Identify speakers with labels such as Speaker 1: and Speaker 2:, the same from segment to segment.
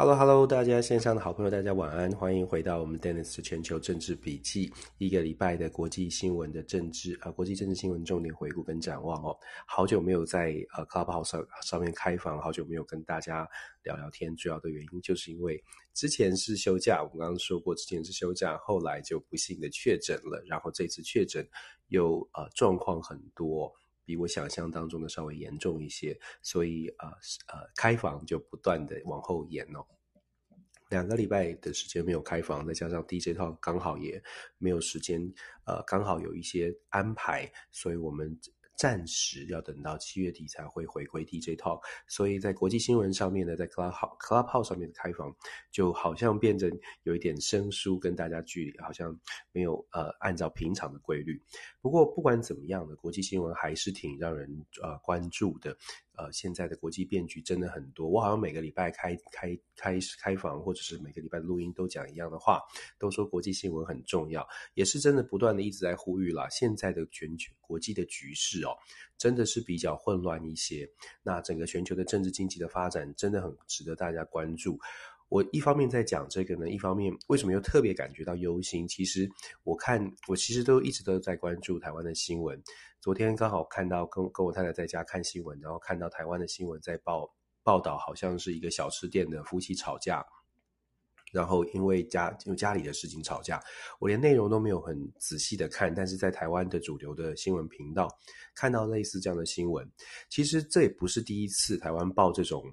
Speaker 1: Hello，Hello，大家线上的好朋友，大家晚安，欢迎回到我们 Dennis 的全球政治笔记，一个礼拜的国际新闻的政治啊、国际政治新闻重点回顾跟展望哦。好久没有在呃 Clubhouse 上上面开房，好久没有跟大家聊聊天，主要的原因就是因为之前是休假，我们刚刚说过之前是休假，后来就不幸的确诊了，然后这次确诊又呃状况很多。比我想象当中的稍微严重一些，所以呃呃，开房就不断的往后延哦。两个礼拜的时间没有开房，再加上 DJ Talk 刚好也没有时间，呃，刚好有一些安排，所以我们。暂时要等到七月底才会回归 DJ Talk，所以在国际新闻上面呢，在 Clubhouse Clubhouse 上面的开房就好像变成有一点生疏，跟大家距离好像没有呃按照平常的规律。不过不管怎么样的，国际新闻还是挺让人呃关注的。呃，现在的国际变局真的很多，我好像每个礼拜开开开开房，或者是每个礼拜录音都讲一样的话，都说国际新闻很重要，也是真的不断的一直在呼吁啦。现在的全球国际的局势哦，真的是比较混乱一些，那整个全球的政治经济的发展真的很值得大家关注。我一方面在讲这个呢，一方面为什么又特别感觉到忧心？其实我看我其实都一直都在关注台湾的新闻。昨天刚好看到跟跟我太太在家看新闻，然后看到台湾的新闻在报报道，好像是一个小吃店的夫妻吵架，然后因为家因为家里的事情吵架。我连内容都没有很仔细的看，但是在台湾的主流的新闻频道看到类似这样的新闻。其实这也不是第一次台湾报这种。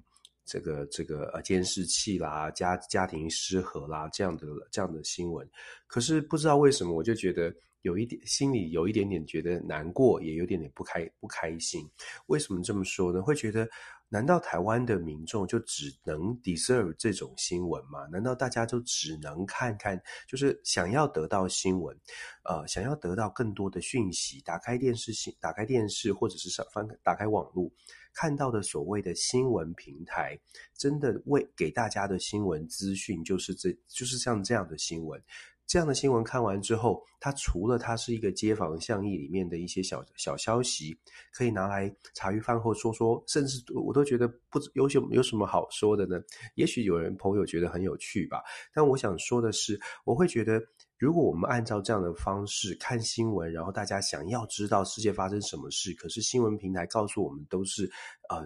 Speaker 1: 这个这个呃监视器啦，家家庭失和啦，这样的这样的新闻，可是不知道为什么，我就觉得有一点心里有一点点觉得难过，也有点点不开不开心。为什么这么说呢？会觉得难道台湾的民众就只能 deserve 这种新闻吗？难道大家就只能看看，就是想要得到新闻，呃，想要得到更多的讯息，打开电视新打开电视或者是上翻打开网络。看到的所谓的新闻平台，真的为给大家的新闻资讯，就是这就是像这样的新闻。这样的新闻看完之后，它除了它是一个街坊巷议里面的一些小小消息，可以拿来茶余饭后说说，甚至我都觉得不有什有什么好说的呢？也许有人朋友觉得很有趣吧，但我想说的是，我会觉得。如果我们按照这样的方式看新闻，然后大家想要知道世界发生什么事，可是新闻平台告诉我们都是，呃，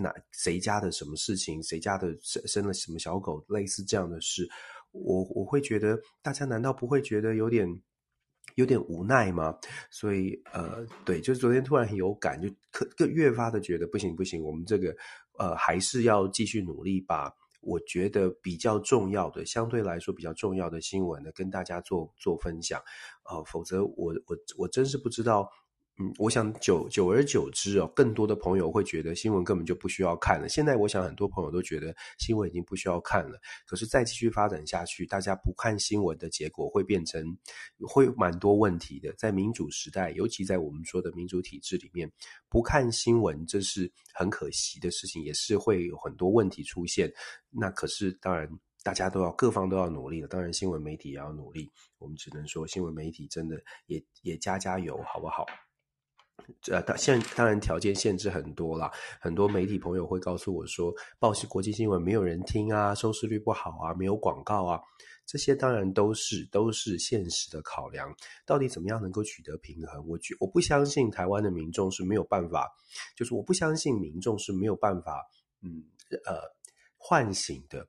Speaker 1: 哪谁家的什么事情，谁家的生生了什么小狗，类似这样的事，我我会觉得大家难道不会觉得有点有点无奈吗？所以，呃，对，就是昨天突然很有感，就可更越发的觉得不行不行，我们这个呃还是要继续努力吧。我觉得比较重要的，相对来说比较重要的新闻呢，跟大家做做分享，呃，否则我我我真是不知道。嗯，我想久久而久之哦，更多的朋友会觉得新闻根本就不需要看了。现在我想很多朋友都觉得新闻已经不需要看了。可是再继续发展下去，大家不看新闻的结果会变成会蛮多问题的。在民主时代，尤其在我们说的民主体制里面，不看新闻这是很可惜的事情，也是会有很多问题出现。那可是当然，大家都要各方都要努力了。当然，新闻媒体也要努力。我们只能说，新闻媒体真的也也加加油，好不好？呃，当现当然条件限制很多啦，很多媒体朋友会告诉我说，报是国际新闻没有人听啊，收视率不好啊，没有广告啊，这些当然都是都是现实的考量。到底怎么样能够取得平衡？我觉我不相信台湾的民众是没有办法，就是我不相信民众是没有办法，嗯呃唤醒的。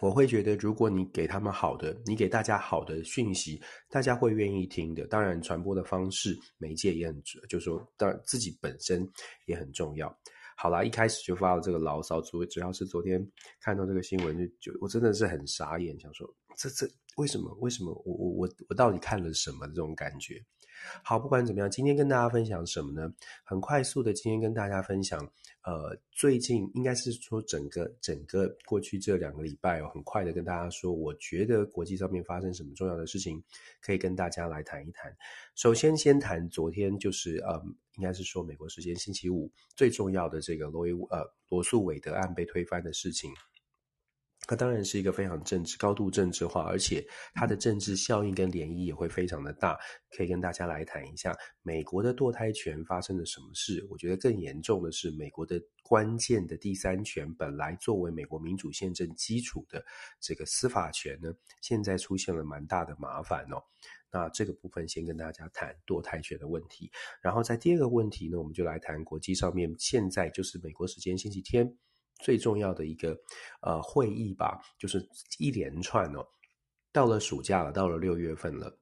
Speaker 1: 我会觉得，如果你给他们好的，你给大家好的讯息，大家会愿意听的。当然，传播的方式、媒介也很，就是说，当然自己本身也很重要。好啦，一开始就发了这个牢骚，主主要是昨天看到这个新闻，就就我真的是很傻眼，想说这这为什么？为什么我我我我到底看了什么这种感觉？好，不管怎么样，今天跟大家分享什么呢？很快速的，今天跟大家分享，呃，最近应该是说整个整个过去这两个礼拜哦，很快的跟大家说，我觉得国际上面发生什么重要的事情，可以跟大家来谈一谈。首先，先谈昨天，就是呃，应该是说美国时间星期五最重要的这个罗伊呃罗素韦德案被推翻的事情。它当然是一个非常政治、高度政治化，而且它的政治效应跟涟漪也会非常的大。可以跟大家来谈一下美国的堕胎权发生了什么事？我觉得更严重的是，美国的关键的第三权，本来作为美国民主宪政基础的这个司法权呢，现在出现了蛮大的麻烦哦。那这个部分先跟大家谈堕胎权的问题，然后在第二个问题呢，我们就来谈国际上面现在就是美国时间星期天。最重要的一个呃会议吧，就是一连串哦，到了暑假了，到了六月份了，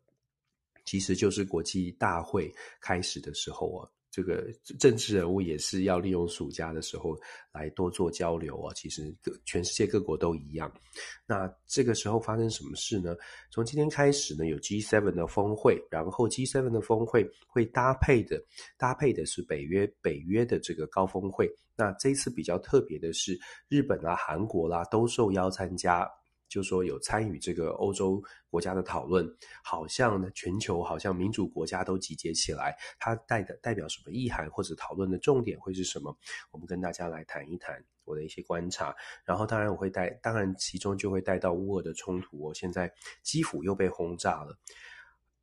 Speaker 1: 其实就是国际大会开始的时候啊。这个政治人物也是要利用暑假的时候来多做交流啊。其实各全世界各国都一样。那这个时候发生什么事呢？从今天开始呢，有 G7 的峰会，然后 G7 的峰会会搭配的搭配的是北约北约的这个高峰会。那这次比较特别的是，日本啦、韩国啦都受邀参加。就说有参与这个欧洲国家的讨论，好像呢，全球好像民主国家都集结起来，它代的代表什么意涵，或者讨论的重点会是什么？我们跟大家来谈一谈我的一些观察。然后当然我会带，当然其中就会带到乌俄的冲突。我现在基辅又被轰炸了，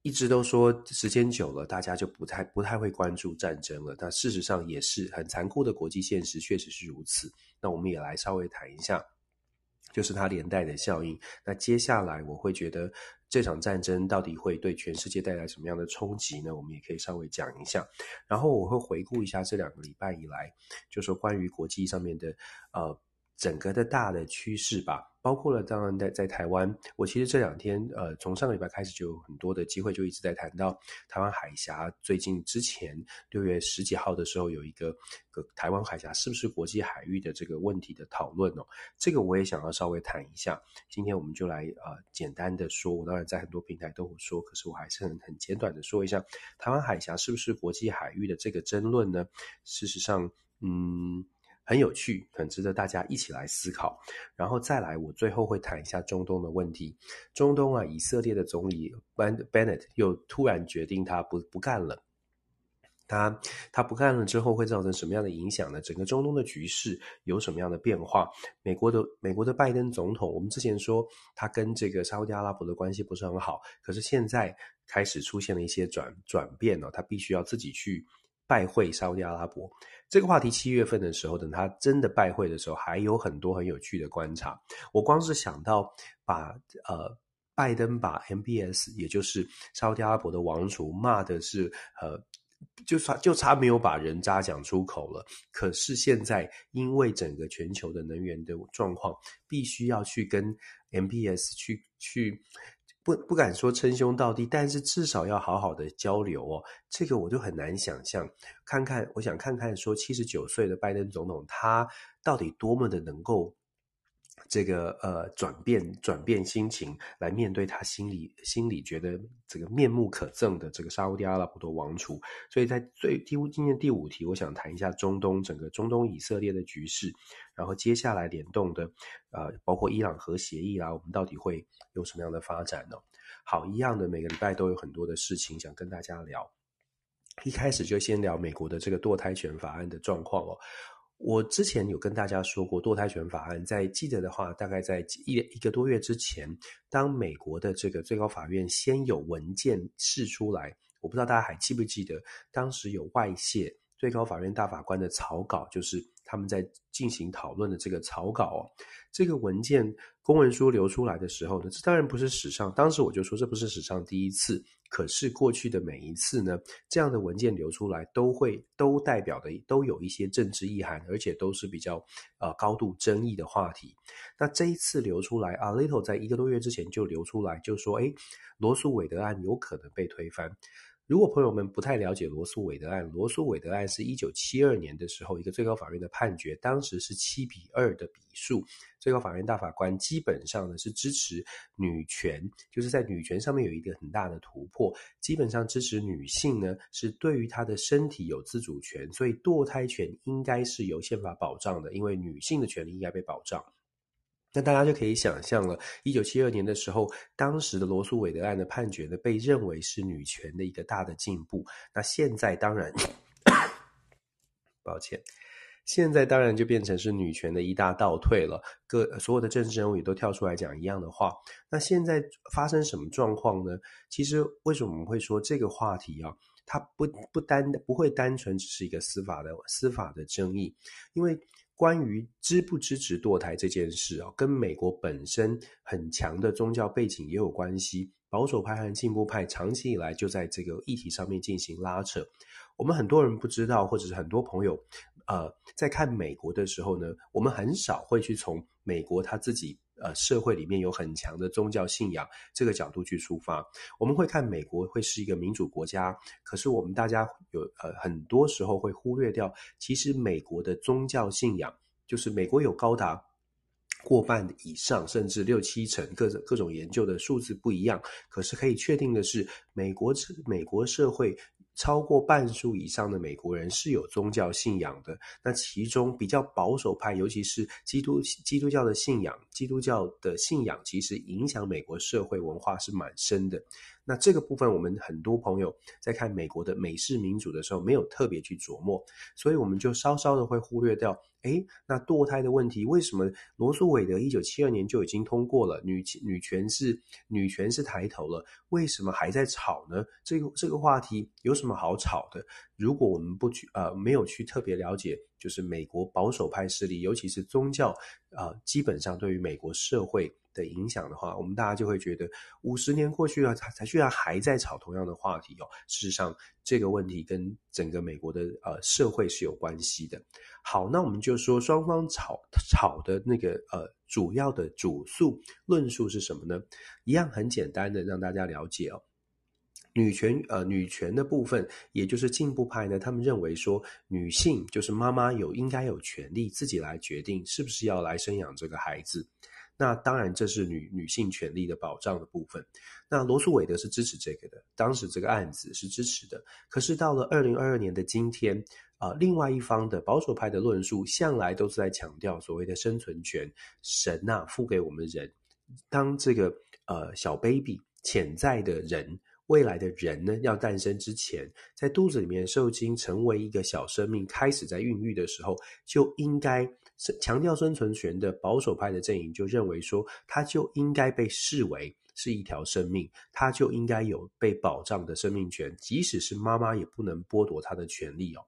Speaker 1: 一直都说时间久了，大家就不太不太会关注战争了。但事实上也是很残酷的国际现实，确实是如此。那我们也来稍微谈一下。就是它连带的效应。那接下来我会觉得这场战争到底会对全世界带来什么样的冲击呢？我们也可以稍微讲一下。然后我会回顾一下这两个礼拜以来，就说关于国际上面的呃。整个的大的趋势吧，包括了当然在在台湾，我其实这两天呃，从上个礼拜开始就有很多的机会，就一直在谈到台湾海峡。最近之前六月十几号的时候，有一个个台湾海峡是不是国际海域的这个问题的讨论哦，这个我也想要稍微谈一下。今天我们就来呃简单的说，我当然在很多平台都有说，可是我还是很很简短的说一下，台湾海峡是不是国际海域的这个争论呢？事实上，嗯。很有趣，很值得大家一起来思考。然后再来，我最后会谈一下中东的问题。中东啊，以色列的总理 Bennett 又突然决定他不不干了。他他不干了之后会造成什么样的影响呢？整个中东的局势有什么样的变化？美国的美国的拜登总统，我们之前说他跟这个沙乌地阿拉伯的关系不是很好，可是现在开始出现了一些转转变哦，他必须要自己去拜会沙乌地阿拉伯。这个话题七月份的时候，等他真的拜会的时候，还有很多很有趣的观察。我光是想到把呃拜登把 MBS，也就是沙乌地阿拉伯的王储骂的是呃，就差就差没有把人渣讲出口了。可是现在因为整个全球的能源的状况，必须要去跟 MBS 去去。不不敢说称兄道弟，但是至少要好好的交流哦。这个我就很难想象。看看，我想看看说七十九岁的拜登总统，他到底多么的能够。这个呃转变转变心情来面对他心里心里觉得这个面目可憎的这个沙乌地阿拉伯的王储，所以在最第五今天第五题，我想谈一下中东整个中东以色列的局势，然后接下来联动的呃包括伊朗核协议啦，我们到底会有什么样的发展呢？好，一样的每个礼拜都有很多的事情想跟大家聊，一开始就先聊美国的这个堕胎权法案的状况哦。我之前有跟大家说过，堕胎权法案在记得的话，大概在一一个多月之前，当美国的这个最高法院先有文件释出来，我不知道大家还记不记得，当时有外泄最高法院大法官的草稿，就是他们在进行讨论的这个草稿哦。这个文件公文书流出来的时候呢，这当然不是史上，当时我就说这不是史上第一次。可是过去的每一次呢，这样的文件流出来，都会都代表的都有一些政治意涵，而且都是比较呃高度争议的话题。那这一次流出来，Alito 在一个多月之前就流出来，就说，诶，罗诉韦德案有可能被推翻。如果朋友们不太了解罗诉韦德案，罗诉韦德案是一九七二年的时候一个最高法院的判决，当时是七比二的比数，最高法院大法官基本上呢是支持女权，就是在女权上面有一个很大的突破，基本上支持女性呢是对于她的身体有自主权，所以堕胎权应该是由宪法保障的，因为女性的权利应该被保障。那大家就可以想象了，一九七二年的时候，当时的罗诉韦德案的判决呢，被认为是女权的一个大的进步。那现在当然，抱歉，现在当然就变成是女权的一大倒退了，各所有的政治人物也都跳出来讲一样的话。那现在发生什么状况呢？其实为什么我们会说这个话题啊？它不不单不会单纯只是一个司法的司法的争议，因为关于支不支持堕胎这件事啊，跟美国本身很强的宗教背景也有关系。保守派和进步派长期以来就在这个议题上面进行拉扯。我们很多人不知道，或者是很多朋友，呃，在看美国的时候呢，我们很少会去从美国他自己呃社会里面有很强的宗教信仰这个角度去出发。我们会看美国会是一个民主国家，可是我们大家有呃很多时候会忽略掉，其实美国的宗教信仰就是美国有高达过半以上，甚至六七成，各各种研究的数字不一样，可是可以确定的是，美国美国社会。超过半数以上的美国人是有宗教信仰的，那其中比较保守派，尤其是基督基督教的信仰，基督教的信仰其实影响美国社会文化是蛮深的。那这个部分，我们很多朋友在看美国的美式民主的时候，没有特别去琢磨，所以我们就稍稍的会忽略掉。诶，那堕胎的问题，为什么罗素韦德一九七二年就已经通过了？女女权是女权是抬头了，为什么还在吵呢？这个这个话题有什么好吵的？如果我们不去呃没有去特别了解，就是美国保守派势力，尤其是宗教啊、基本上对于美国社会。的影响的话，我们大家就会觉得五十年过去了，他居然还在吵同样的话题哦。事实上，这个问题跟整个美国的呃社会是有关系的。好，那我们就说双方吵吵的那个呃主要的主诉论述是什么呢？一样很简单的让大家了解哦。女权呃女权的部分，也就是进步派呢，他们认为说女性就是妈妈有应该有权利自己来决定是不是要来生养这个孩子。那当然，这是女女性权利的保障的部分。那罗诉韦德是支持这个的，当时这个案子是支持的。可是到了二零二二年的今天，啊、另外一方的保守派的论述，向来都是在强调所谓的生存权。神呐、啊，赋给我们人，当这个呃小 baby 潜在的人，未来的人呢，要诞生之前，在肚子里面受精，成为一个小生命，开始在孕育的时候，就应该。强调生存权的保守派的阵营就认为说，它就应该被视为是一条生命，它就应该有被保障的生命权，即使是妈妈也不能剥夺他的权利哦。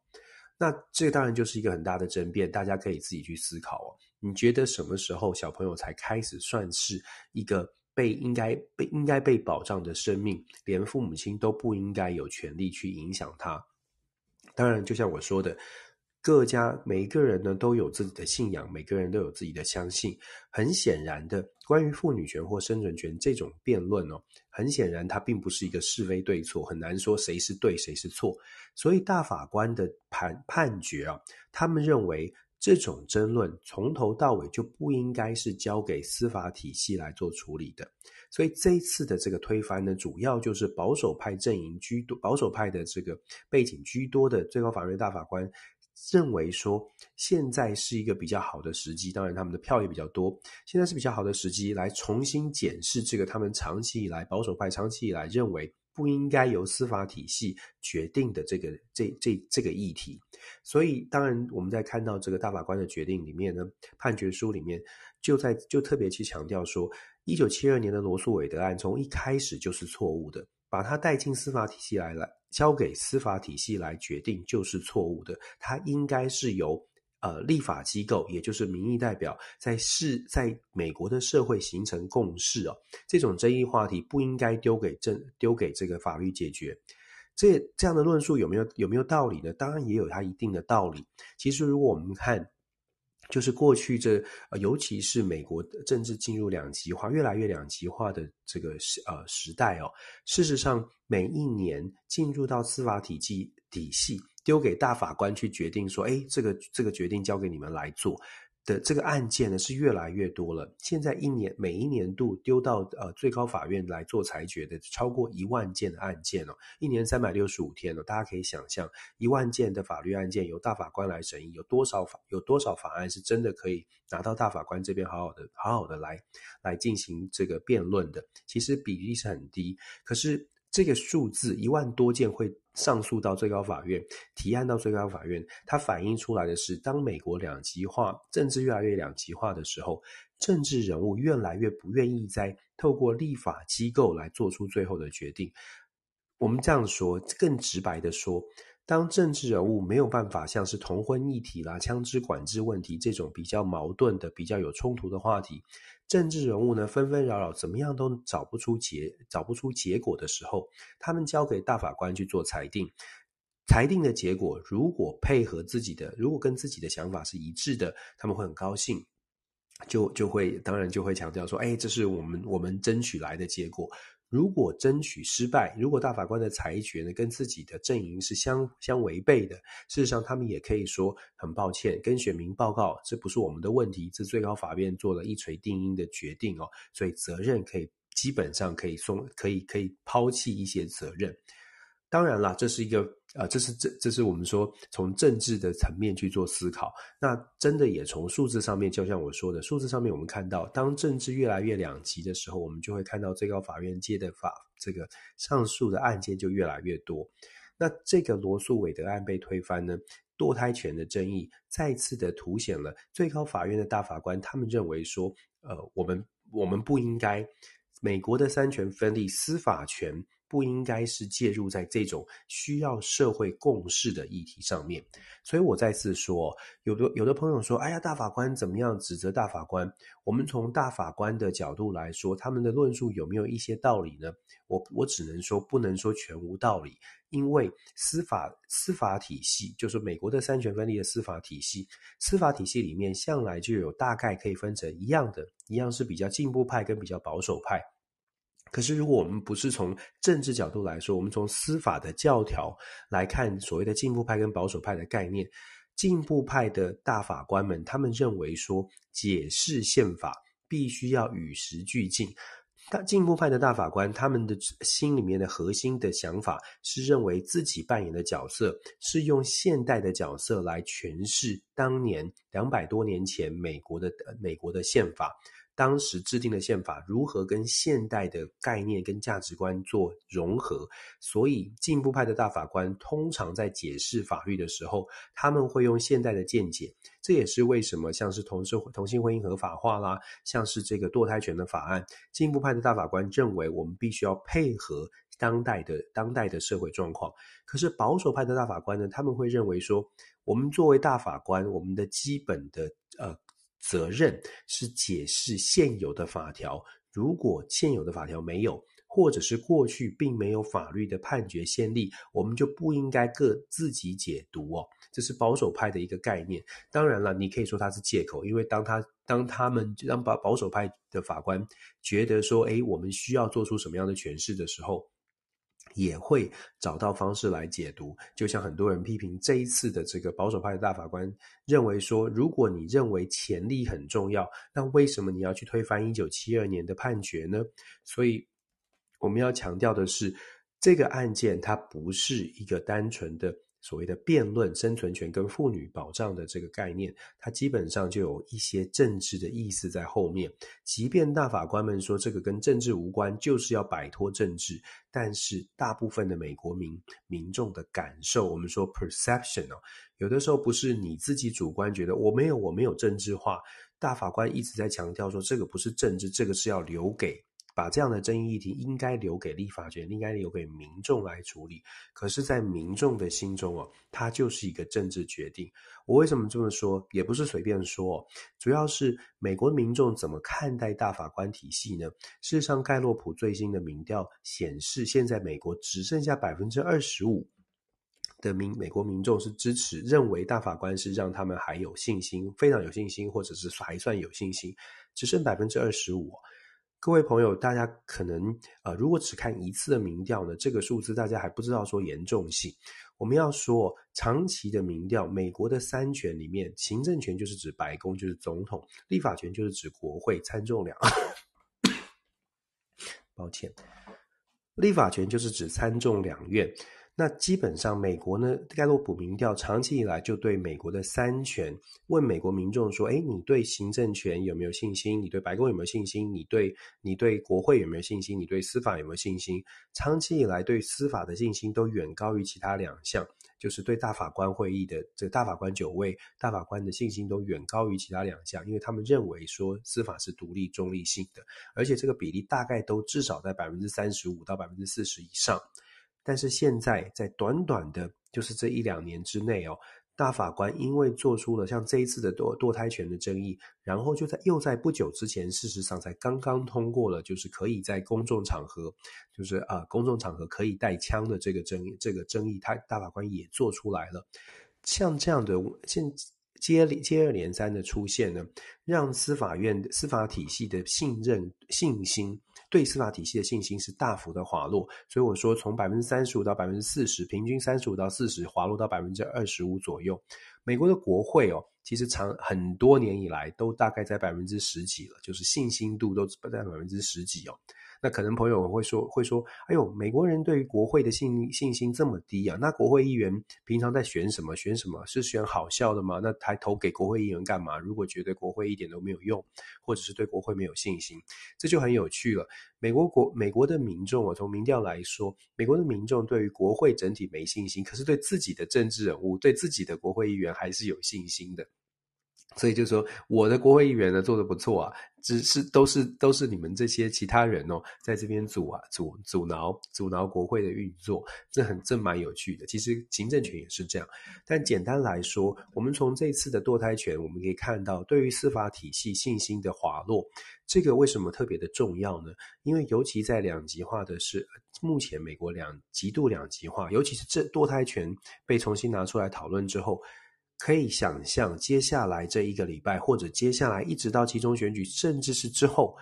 Speaker 1: 那这当然就是一个很大的争辩，大家可以自己去思考哦。你觉得什么时候小朋友才开始算是一个被应该被应该被保障的生命，连父母亲都不应该有权利去影响他？当然，就像我说的。各家每一个人呢都有自己的信仰，每个人都有自己的相信。很显然的，关于妇女权或生存权这种辩论哦，很显然它并不是一个是非对错，很难说谁是对谁是错。所以大法官的判判决啊，他们认为这种争论从头到尾就不应该是交给司法体系来做处理的。所以这一次的这个推翻呢，主要就是保守派阵营居多，保守派的这个背景居多的最高法院大法官。认为说现在是一个比较好的时机，当然他们的票也比较多，现在是比较好的时机来重新检视这个他们长期以来保守派长期以来认为不应该由司法体系决定的这个这这这个议题。所以，当然我们在看到这个大法官的决定里面呢，判决书里面就在就特别去强调说，一九七二年的罗诉韦德案从一开始就是错误的。把它带进司法体系来了，交给司法体系来决定就是错误的。它应该是由呃立法机构，也就是民意代表，在市在美国的社会形成共识哦。这种争议话题不应该丢给政丢给这个法律解决。这这样的论述有没有有没有道理呢？当然也有它一定的道理。其实如果我们看。就是过去这，呃，尤其是美国政治进入两极化，越来越两极化的这个时呃时代哦。事实上，每一年进入到司法体系体系，丢给大法官去决定说，哎，这个这个决定交给你们来做。的这个案件呢是越来越多了，现在一年每一年度丢到呃最高法院来做裁决的超过一万件的案件哦，一年三百六十五天哦，大家可以想象一万件的法律案件由大法官来审议，有多少法有多少法案是真的可以拿到大法官这边好好的好好的来来进行这个辩论的，其实比例是很低，可是。这个数字一万多件会上诉到最高法院，提案到最高法院，它反映出来的是，当美国两极化，政治越来越两极化的时候，政治人物越来越不愿意再透过立法机构来做出最后的决定。我们这样说，更直白的说。当政治人物没有办法像是同婚议题啦、枪支管制问题这种比较矛盾的、比较有冲突的话题，政治人物呢纷纷扰扰，怎么样都找不出结、找不出结果的时候，他们交给大法官去做裁定，裁定的结果如果配合自己的，如果跟自己的想法是一致的，他们会很高兴，就就会当然就会强调说，哎，这是我们我们争取来的结果。如果争取失败，如果大法官的裁决呢跟自己的阵营是相相违背的，事实上他们也可以说很抱歉，跟选民报告，这不是我们的问题，这最高法院做了一锤定音的决定哦，所以责任可以基本上可以松，可以可以抛弃一些责任。当然啦，这是一个呃，这是这这是我们说从政治的层面去做思考。那真的也从数字上面，就像我说的，数字上面我们看到，当政治越来越两极的时候，我们就会看到最高法院接的法这个上诉的案件就越来越多。那这个罗诉韦德案被推翻呢，堕胎权的争议再次的凸显了最高法院的大法官他们认为说，呃，我们我们不应该美国的三权分立，司法权。不应该是介入在这种需要社会共识的议题上面，所以我再次说，有的有的朋友说，哎呀，大法官怎么样？指责大法官。我们从大法官的角度来说，他们的论述有没有一些道理呢？我我只能说，不能说全无道理，因为司法司法体系就是美国的三权分立的司法体系，司法体系里面向来就有大概可以分成一样的，一样是比较进步派跟比较保守派。可是，如果我们不是从政治角度来说，我们从司法的教条来看所谓的进步派跟保守派的概念，进步派的大法官们他们认为说，解释宪法必须要与时俱进。但进步派的大法官他们的心里面的核心的想法是认为自己扮演的角色是用现代的角色来诠释当年两百多年前美国的美国的宪法。当时制定的宪法如何跟现代的概念跟价值观做融合？所以进步派的大法官通常在解释法律的时候，他们会用现代的见解。这也是为什么像是同性同性婚姻合法化啦，像是这个堕胎权的法案，进步派的大法官认为我们必须要配合当代的当代的社会状况。可是保守派的大法官呢，他们会认为说，我们作为大法官，我们的基本的呃。责任是解释现有的法条，如果现有的法条没有，或者是过去并没有法律的判决先例，我们就不应该各自己解读哦。这是保守派的一个概念。当然了，你可以说它是借口，因为当他当他们让保保守派的法官觉得说，诶，我们需要做出什么样的诠释的时候。也会找到方式来解读，就像很多人批评这一次的这个保守派的大法官认为说，如果你认为潜力很重要，那为什么你要去推翻一九七二年的判决呢？所以我们要强调的是，这个案件它不是一个单纯的。所谓的辩论生存权跟妇女保障的这个概念，它基本上就有一些政治的意思在后面。即便大法官们说这个跟政治无关，就是要摆脱政治，但是大部分的美国民民众的感受，我们说 perception 哦，有的时候不是你自己主观觉得我没有我没有政治化，大法官一直在强调说这个不是政治，这个是要留给。把这样的争议议题应该留给立法权，应该留给民众来处理。可是，在民众的心中哦，它就是一个政治决定。我为什么这么说？也不是随便说，主要是美国民众怎么看待大法官体系呢？事实上，盖洛普最新的民调显示，现在美国只剩下百分之二十五的民美国民众是支持，认为大法官是让他们还有信心，非常有信心，或者是还算有信心，只剩百分之二十五。各位朋友，大家可能呃，如果只看一次的民调呢，这个数字大家还不知道说严重性。我们要说长期的民调，美国的三权里面，行政权就是指白宫，就是总统；立法权就是指国会参众两。抱歉，立法权就是指参众两院。那基本上，美国呢，盖洛普民调长期以来就对美国的三权问美国民众说：“哎，你对行政权有没有信心？你对白宫有没有信心？你对你对国会有没有信心？你对司法有没有信心？”长期以来，对司法的信心都远高于其他两项，就是对大法官会议的这大法官九位大法官的信心都远高于其他两项，因为他们认为说司法是独立中立性的，而且这个比例大概都至少在百分之三十五到百分之四十以上。但是现在，在短短的，就是这一两年之内哦，大法官因为做出了像这一次的堕堕胎权的争议，然后就在又在不久之前，事实上才刚刚通过了，就是可以在公众场合，就是啊、公众场合可以带枪的这个争议，这个争议，他大法官也做出来了，像这样的现。接接二连三的出现呢，让司法院司法体系的信任信心，对司法体系的信心是大幅的滑落。所以我说，从百分之三十五到百分之四十，平均三十五到四十，滑落到百分之二十五左右。美国的国会哦，其实长很多年以来都大概在百分之十几了，就是信心度都在百分之十几哦。那可能朋友会说会说，哎呦，美国人对于国会的信信心这么低啊？那国会议员平常在选什么？选什么？是选好笑的吗？那还投给国会议员干嘛？如果觉得国会一点都没有用，或者是对国会没有信心，这就很有趣了。美国国美国的民众啊，从民调来说，美国的民众对于国会整体没信心，可是对自己的政治人物、对自己的国会议员还是有信心的。所以就说我的国会议员呢做得不错啊，只是都是都是你们这些其他人哦，在这边阻啊阻阻挠阻挠国会的运作，这很这蛮有趣的。其实行政权也是这样，但简单来说，我们从这次的堕胎权，我们可以看到对于司法体系信心的滑落，这个为什么特别的重要呢？因为尤其在两极化的是目前美国两极度两极化，尤其是这堕胎权被重新拿出来讨论之后。可以想象，接下来这一个礼拜，或者接下来一直到期中选举，甚至是之后，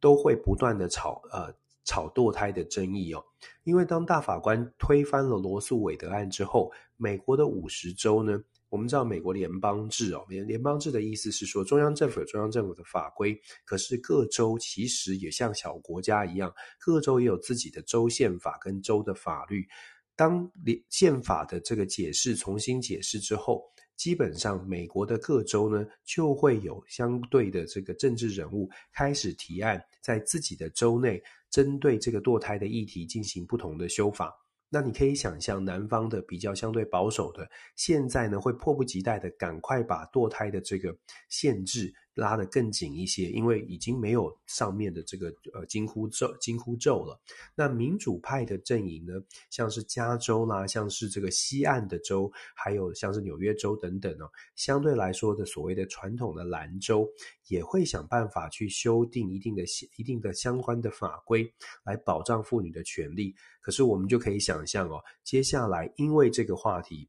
Speaker 1: 都会不断的炒呃炒堕胎的争议哦。因为当大法官推翻了罗诉韦德案之后，美国的五十州呢，我们知道美国联邦制哦，联联邦制的意思是说，中央政府有中央政府的法规，可是各州其实也像小国家一样，各州也有自己的州宪法跟州的法律。当宪法的这个解释重新解释之后，基本上，美国的各州呢，就会有相对的这个政治人物开始提案，在自己的州内针对这个堕胎的议题进行不同的修法。那你可以想象，南方的比较相对保守的，现在呢会迫不及待的赶快把堕胎的这个限制拉得更紧一些，因为已经没有上面的这个呃金箍咒金箍咒了。那民主派的阵营呢，像是加州啦，像是这个西岸的州，还有像是纽约州等等哦，相对来说的所谓的传统的蓝州，也会想办法去修订一定的一定的相关的法规，来保障妇女的权利。可是我们就可以想象哦，接下来因为这个话题。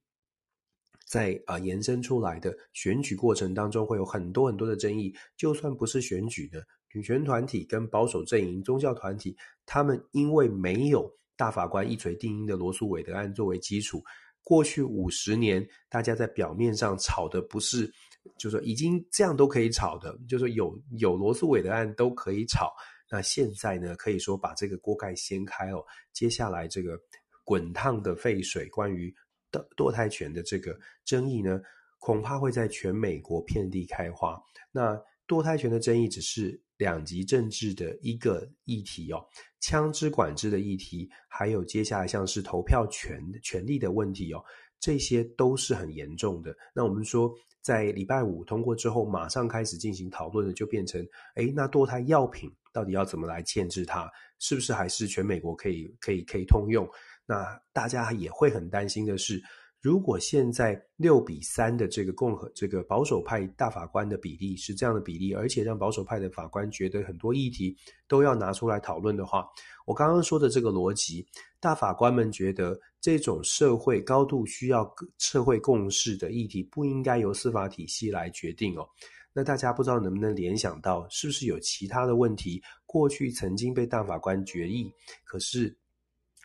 Speaker 1: 在啊延伸出来的选举过程当中，会有很多很多的争议。就算不是选举的女权团体跟保守阵营、宗教团体，他们因为没有大法官一锤定音的罗诉韦德案作为基础，过去五十年大家在表面上吵的不是，就说已经这样都可以吵的，就说有有罗诉韦德案都可以吵。那现在呢，可以说把这个锅盖掀开哦，接下来这个滚烫的沸水，关于。的堕胎权的这个争议呢，恐怕会在全美国遍地开花。那堕胎权的争议只是两极政治的一个议题哦，枪支管制的议题，还有接下来像是投票权权利的问题哦，这些都是很严重的。那我们说，在礼拜五通过之后，马上开始进行讨论的，就变成，诶，那堕胎药品到底要怎么来限制它？是不是还是全美国可以可以可以通用？那大家也会很担心的是，如果现在六比三的这个共和这个保守派大法官的比例是这样的比例，而且让保守派的法官觉得很多议题都要拿出来讨论的话，我刚刚说的这个逻辑，大法官们觉得这种社会高度需要社会共识的议题不应该由司法体系来决定哦。那大家不知道能不能联想到，是不是有其他的问题过去曾经被大法官决议，可是。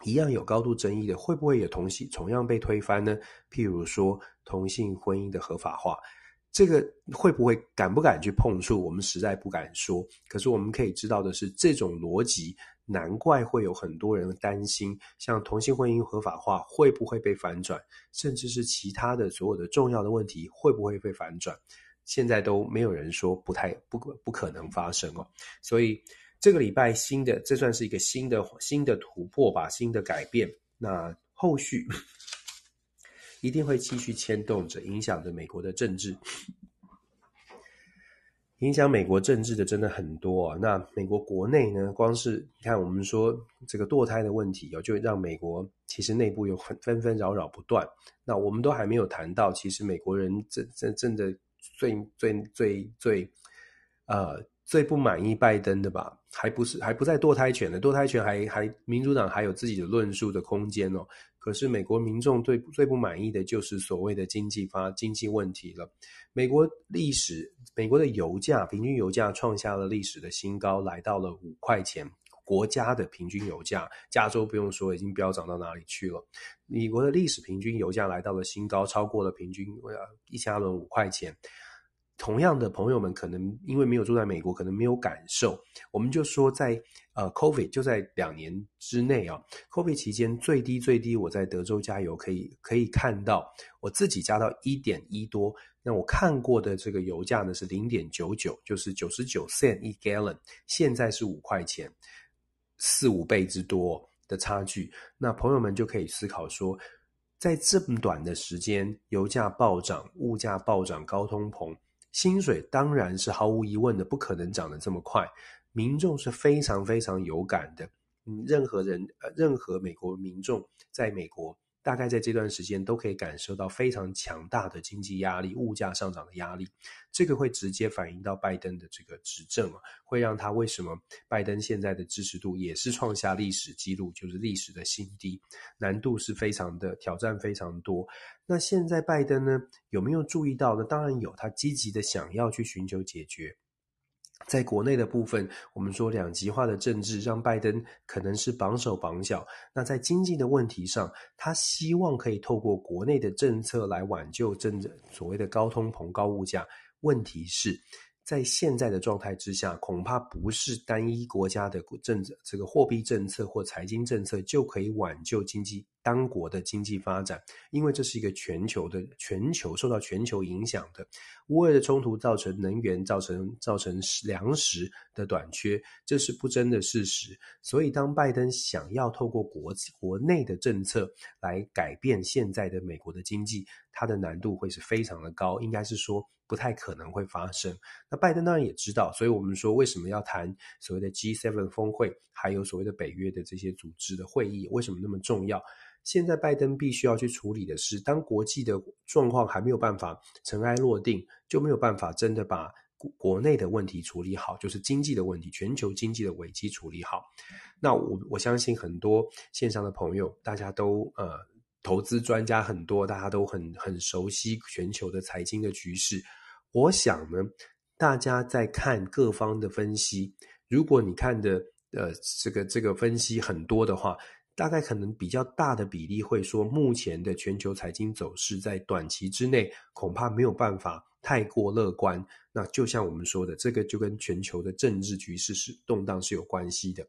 Speaker 1: 一样有高度争议的，会不会也同性同样被推翻呢？譬如说同性婚姻的合法化，这个会不会敢不敢去碰触？我们实在不敢说。可是我们可以知道的是，这种逻辑难怪会有很多人担心，像同性婚姻合法化会不会被反转，甚至是其他的所有的重要的问题会不会被反转，现在都没有人说不太不不可能发生哦。所以这个礼拜新的这算是一个新的新的突破吧，新的改变。那后续一定会继续牵动着，影响着美国的政治。影响美国政治的真的很多啊！那美国国内呢？光是你看，我们说这个堕胎的问题哦，就让美国其实内部有很纷纷扰扰不断。那我们都还没有谈到，其实美国人真真正的最最最最呃最不满意拜登的吧？还不是还不在堕胎权的，堕胎权还还民主党还有自己的论述的空间哦。可是美国民众最最不满意的就是所谓的经济发经济问题了。美国历史，美国的油价平均油价创下了历史的新高，来到了五块钱。国家的平均油价，加州不用说，已经飙涨到哪里去了。美国的历史平均油价来到了新高，超过了平均呃一加仑五块钱。同样的朋友们可能因为没有住在美国，可能没有感受。我们就说在呃，COVID 就在两年之内啊，COVID 期间最低最低，我在德州加油可以可以看到我自己加到一点一多。那我看过的这个油价呢是零点九九，就是九十九 cent 一 gallon，现在是五块钱，四五倍之多的差距。那朋友们就可以思考说，在这么短的时间，油价暴涨，物价暴涨，高通膨。薪水当然是毫无疑问的，不可能涨得这么快。民众是非常非常有感的，嗯，任何人呃，任何美国民众在美国。大概在这段时间都可以感受到非常强大的经济压力、物价上涨的压力，这个会直接反映到拜登的这个执政啊，会让他为什么拜登现在的支持度也是创下历史记录，就是历史的新低，难度是非常的挑战非常多。那现在拜登呢，有没有注意到呢？当然有，他积极的想要去寻求解决。在国内的部分，我们说两极化的政治让拜登可能是绑手绑脚。那在经济的问题上，他希望可以透过国内的政策来挽救政治所谓的高通膨、高物价。问题是，在现在的状态之下，恐怕不是单一国家的政策，这个货币政策或财经政策就可以挽救经济。当国的经济发展，因为这是一个全球的、全球受到全球影响的。乌俄的冲突造成能源、造成造成粮食的短缺，这是不争的事实。所以，当拜登想要透过国国内的政策来改变现在的美国的经济，它的难度会是非常的高，应该是说不太可能会发生。那拜登当然也知道，所以我们说为什么要谈所谓的 G7 峰会，还有所谓的北约的这些组织的会议，为什么那么重要？现在拜登必须要去处理的是，当国际的状况还没有办法尘埃落定，就没有办法真的把国国内的问题处理好，就是经济的问题、全球经济的危机处理好。那我我相信很多线上的朋友，大家都呃投资专家很多，大家都很很熟悉全球的财经的局势。我想呢，大家在看各方的分析，如果你看的呃这个这个分析很多的话。大概可能比较大的比例会说，目前的全球财经走势在短期之内恐怕没有办法太过乐观。那就像我们说的，这个就跟全球的政治局势是动荡是有关系的。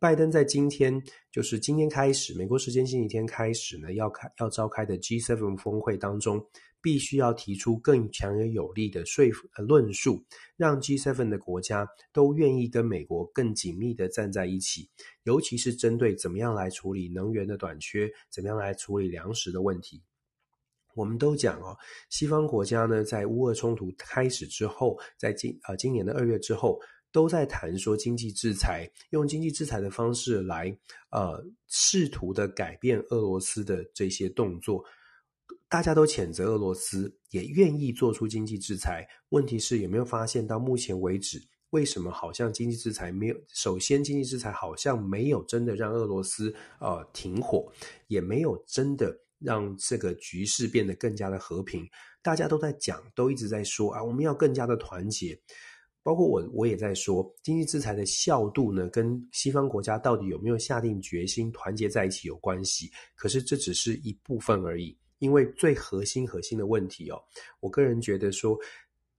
Speaker 1: 拜登在今天，就是今天开始，美国时间星期天开始呢，要开要召开的 G7 峰会当中。必须要提出更强而有力的说服呃论述，让 G7 的国家都愿意跟美国更紧密的站在一起，尤其是针对怎么样来处理能源的短缺，怎么样来处理粮食的问题。我们都讲哦，西方国家呢，在乌俄冲突开始之后，在今呃今年的二月之后，都在谈说经济制裁，用经济制裁的方式来呃试图的改变俄罗斯的这些动作。大家都谴责俄罗斯，也愿意做出经济制裁。问题是有没有发现到目前为止，为什么好像经济制裁没有？首先，经济制裁好像没有真的让俄罗斯呃停火，也没有真的让这个局势变得更加的和平。大家都在讲，都一直在说啊，我们要更加的团结。包括我，我也在说，经济制裁的效度呢，跟西方国家到底有没有下定决心团结在一起有关系。可是这只是一部分而已。因为最核心核心的问题哦，我个人觉得说，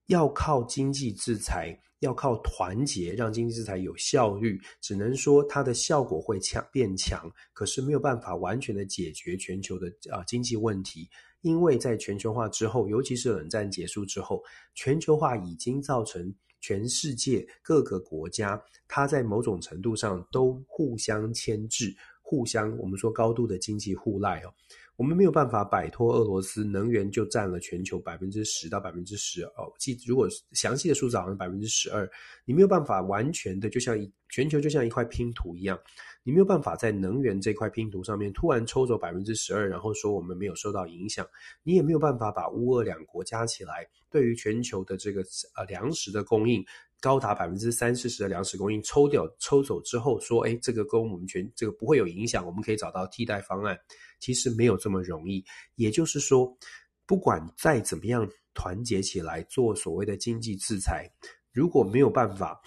Speaker 1: 要靠经济制裁，要靠团结，让经济制裁有效率，只能说它的效果会强变强，可是没有办法完全的解决全球的啊、呃、经济问题。因为在全球化之后，尤其是冷战结束之后，全球化已经造成全世界各个国家，它在某种程度上都互相牵制，互相我们说高度的经济互赖哦。我们没有办法摆脱俄罗斯，能源就占了全球百分之十到百分之十哦。记如果详细的数字好像百分之十二，你没有办法完全的，就像一全球就像一块拼图一样。你没有办法在能源这块拼图上面突然抽走百分之十二，然后说我们没有受到影响。你也没有办法把乌俄两国加起来，对于全球的这个呃粮食的供应高达百分之三四十的粮食供应抽掉抽走之后，说哎，这个跟我们全这个不会有影响，我们可以找到替代方案。其实没有这么容易。也就是说，不管再怎么样团结起来做所谓的经济制裁，如果没有办法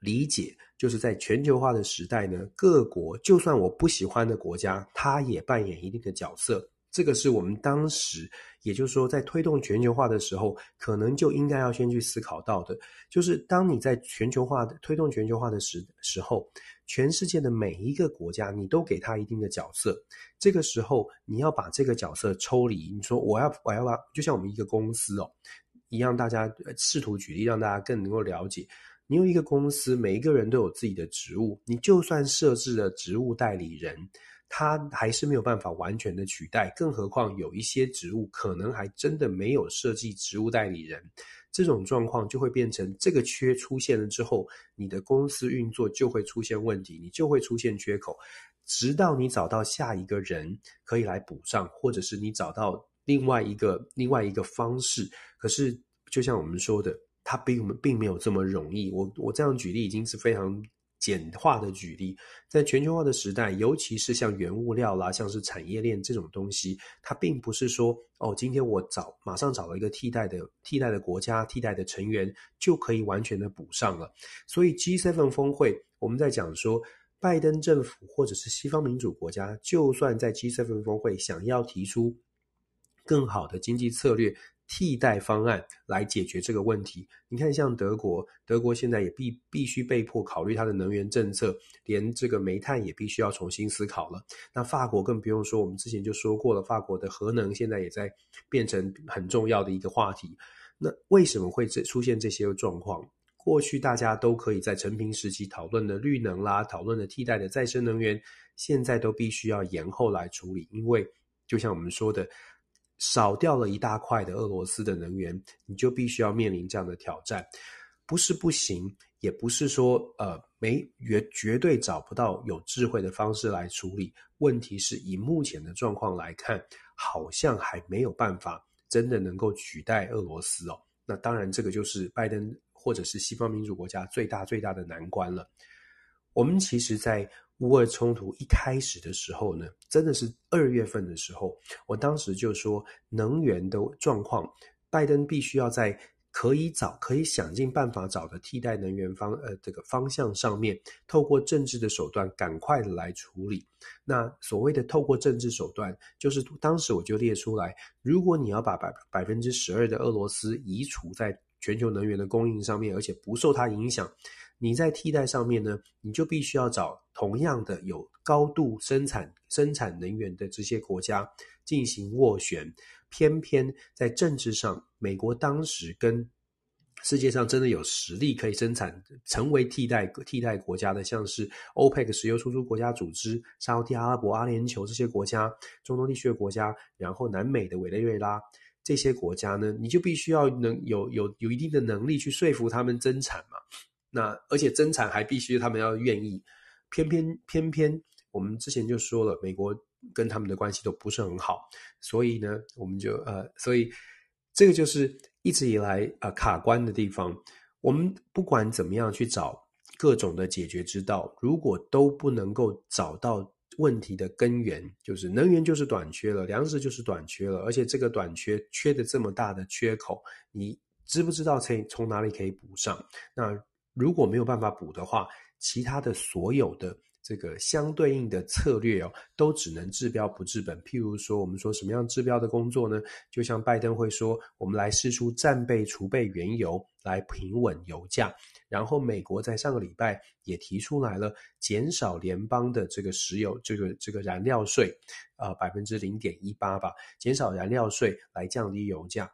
Speaker 1: 理解。就是在全球化的时代呢，各国就算我不喜欢的国家，它也扮演一定的角色。这个是我们当时，也就是说，在推动全球化的时候，可能就应该要先去思考到的，就是当你在全球化的推动全球化的时时候，全世界的每一个国家，你都给他一定的角色。这个时候，你要把这个角色抽离。你说我要我要把，就像我们一个公司哦一样，大家试图举例，让大家更能够了解。你有一个公司，每一个人都有自己的职务。你就算设置了职务代理人，他还是没有办法完全的取代。更何况有一些职务可能还真的没有设计职务代理人，这种状况就会变成这个缺出现了之后，你的公司运作就会出现问题，你就会出现缺口，直到你找到下一个人可以来补上，或者是你找到另外一个另外一个方式。可是就像我们说的。它并并没有这么容易。我我这样举例已经是非常简化的举例。在全球化的时代，尤其是像原物料啦，像是产业链这种东西，它并不是说哦，今天我找马上找了一个替代的替代的国家、替代的成员就可以完全的补上了。所以 G7 峰会，我们在讲说，拜登政府或者是西方民主国家，就算在 G7 峰会想要提出更好的经济策略。替代方案来解决这个问题。你看，像德国，德国现在也必必须被迫考虑它的能源政策，连这个煤炭也必须要重新思考了。那法国更不用说，我们之前就说过了，法国的核能现在也在变成很重要的一个话题。那为什么会这出现这些状况？过去大家都可以在成平时期讨论的绿能啦，讨论的替代的再生能源，现在都必须要延后来处理，因为就像我们说的。少掉了一大块的俄罗斯的能源，你就必须要面临这样的挑战，不是不行，也不是说呃没绝绝对找不到有智慧的方式来处理。问题是以目前的状况来看，好像还没有办法真的能够取代俄罗斯哦。那当然，这个就是拜登或者是西方民主国家最大最大的难关了。我们其实，在乌俄冲突一开始的时候呢，真的是二月份的时候，我当时就说，能源的状况，拜登必须要在可以找、可以想尽办法找的替代能源方呃这个方向上面，透过政治的手段赶快的来处理。那所谓的透过政治手段，就是当时我就列出来，如果你要把百百分之十二的俄罗斯移除在全球能源的供应上面，而且不受它影响。你在替代上面呢，你就必须要找同样的有高度生产生产能源的这些国家进行斡旋。偏偏在政治上，美国当时跟世界上真的有实力可以生产成为替代替代国家的，像是 OPEC 石油输出国家组织、沙乌地阿拉伯、阿联酋这些国家、中东地区的国家，然后南美的委内瑞拉这些国家呢，你就必须要能有有有一定的能力去说服他们增产嘛。那而且增产还必须他们要愿意，偏偏偏偏我们之前就说了，美国跟他们的关系都不是很好，所以呢，我们就呃，所以这个就是一直以来啊、呃、卡关的地方。我们不管怎么样去找各种的解决之道，如果都不能够找到问题的根源，就是能源就是短缺了，粮食就是短缺了，而且这个短缺缺的这么大的缺口，你知不知道从从哪里可以补上？那如果没有办法补的话，其他的所有的这个相对应的策略哦，都只能治标不治本。譬如说，我们说什么样治标的工作呢？就像拜登会说，我们来试出战备储备原油，来平稳油价。然后美国在上个礼拜也提出来了，减少联邦的这个石油这个这个燃料税，呃，百分之零点一八吧，减少燃料税来降低油价。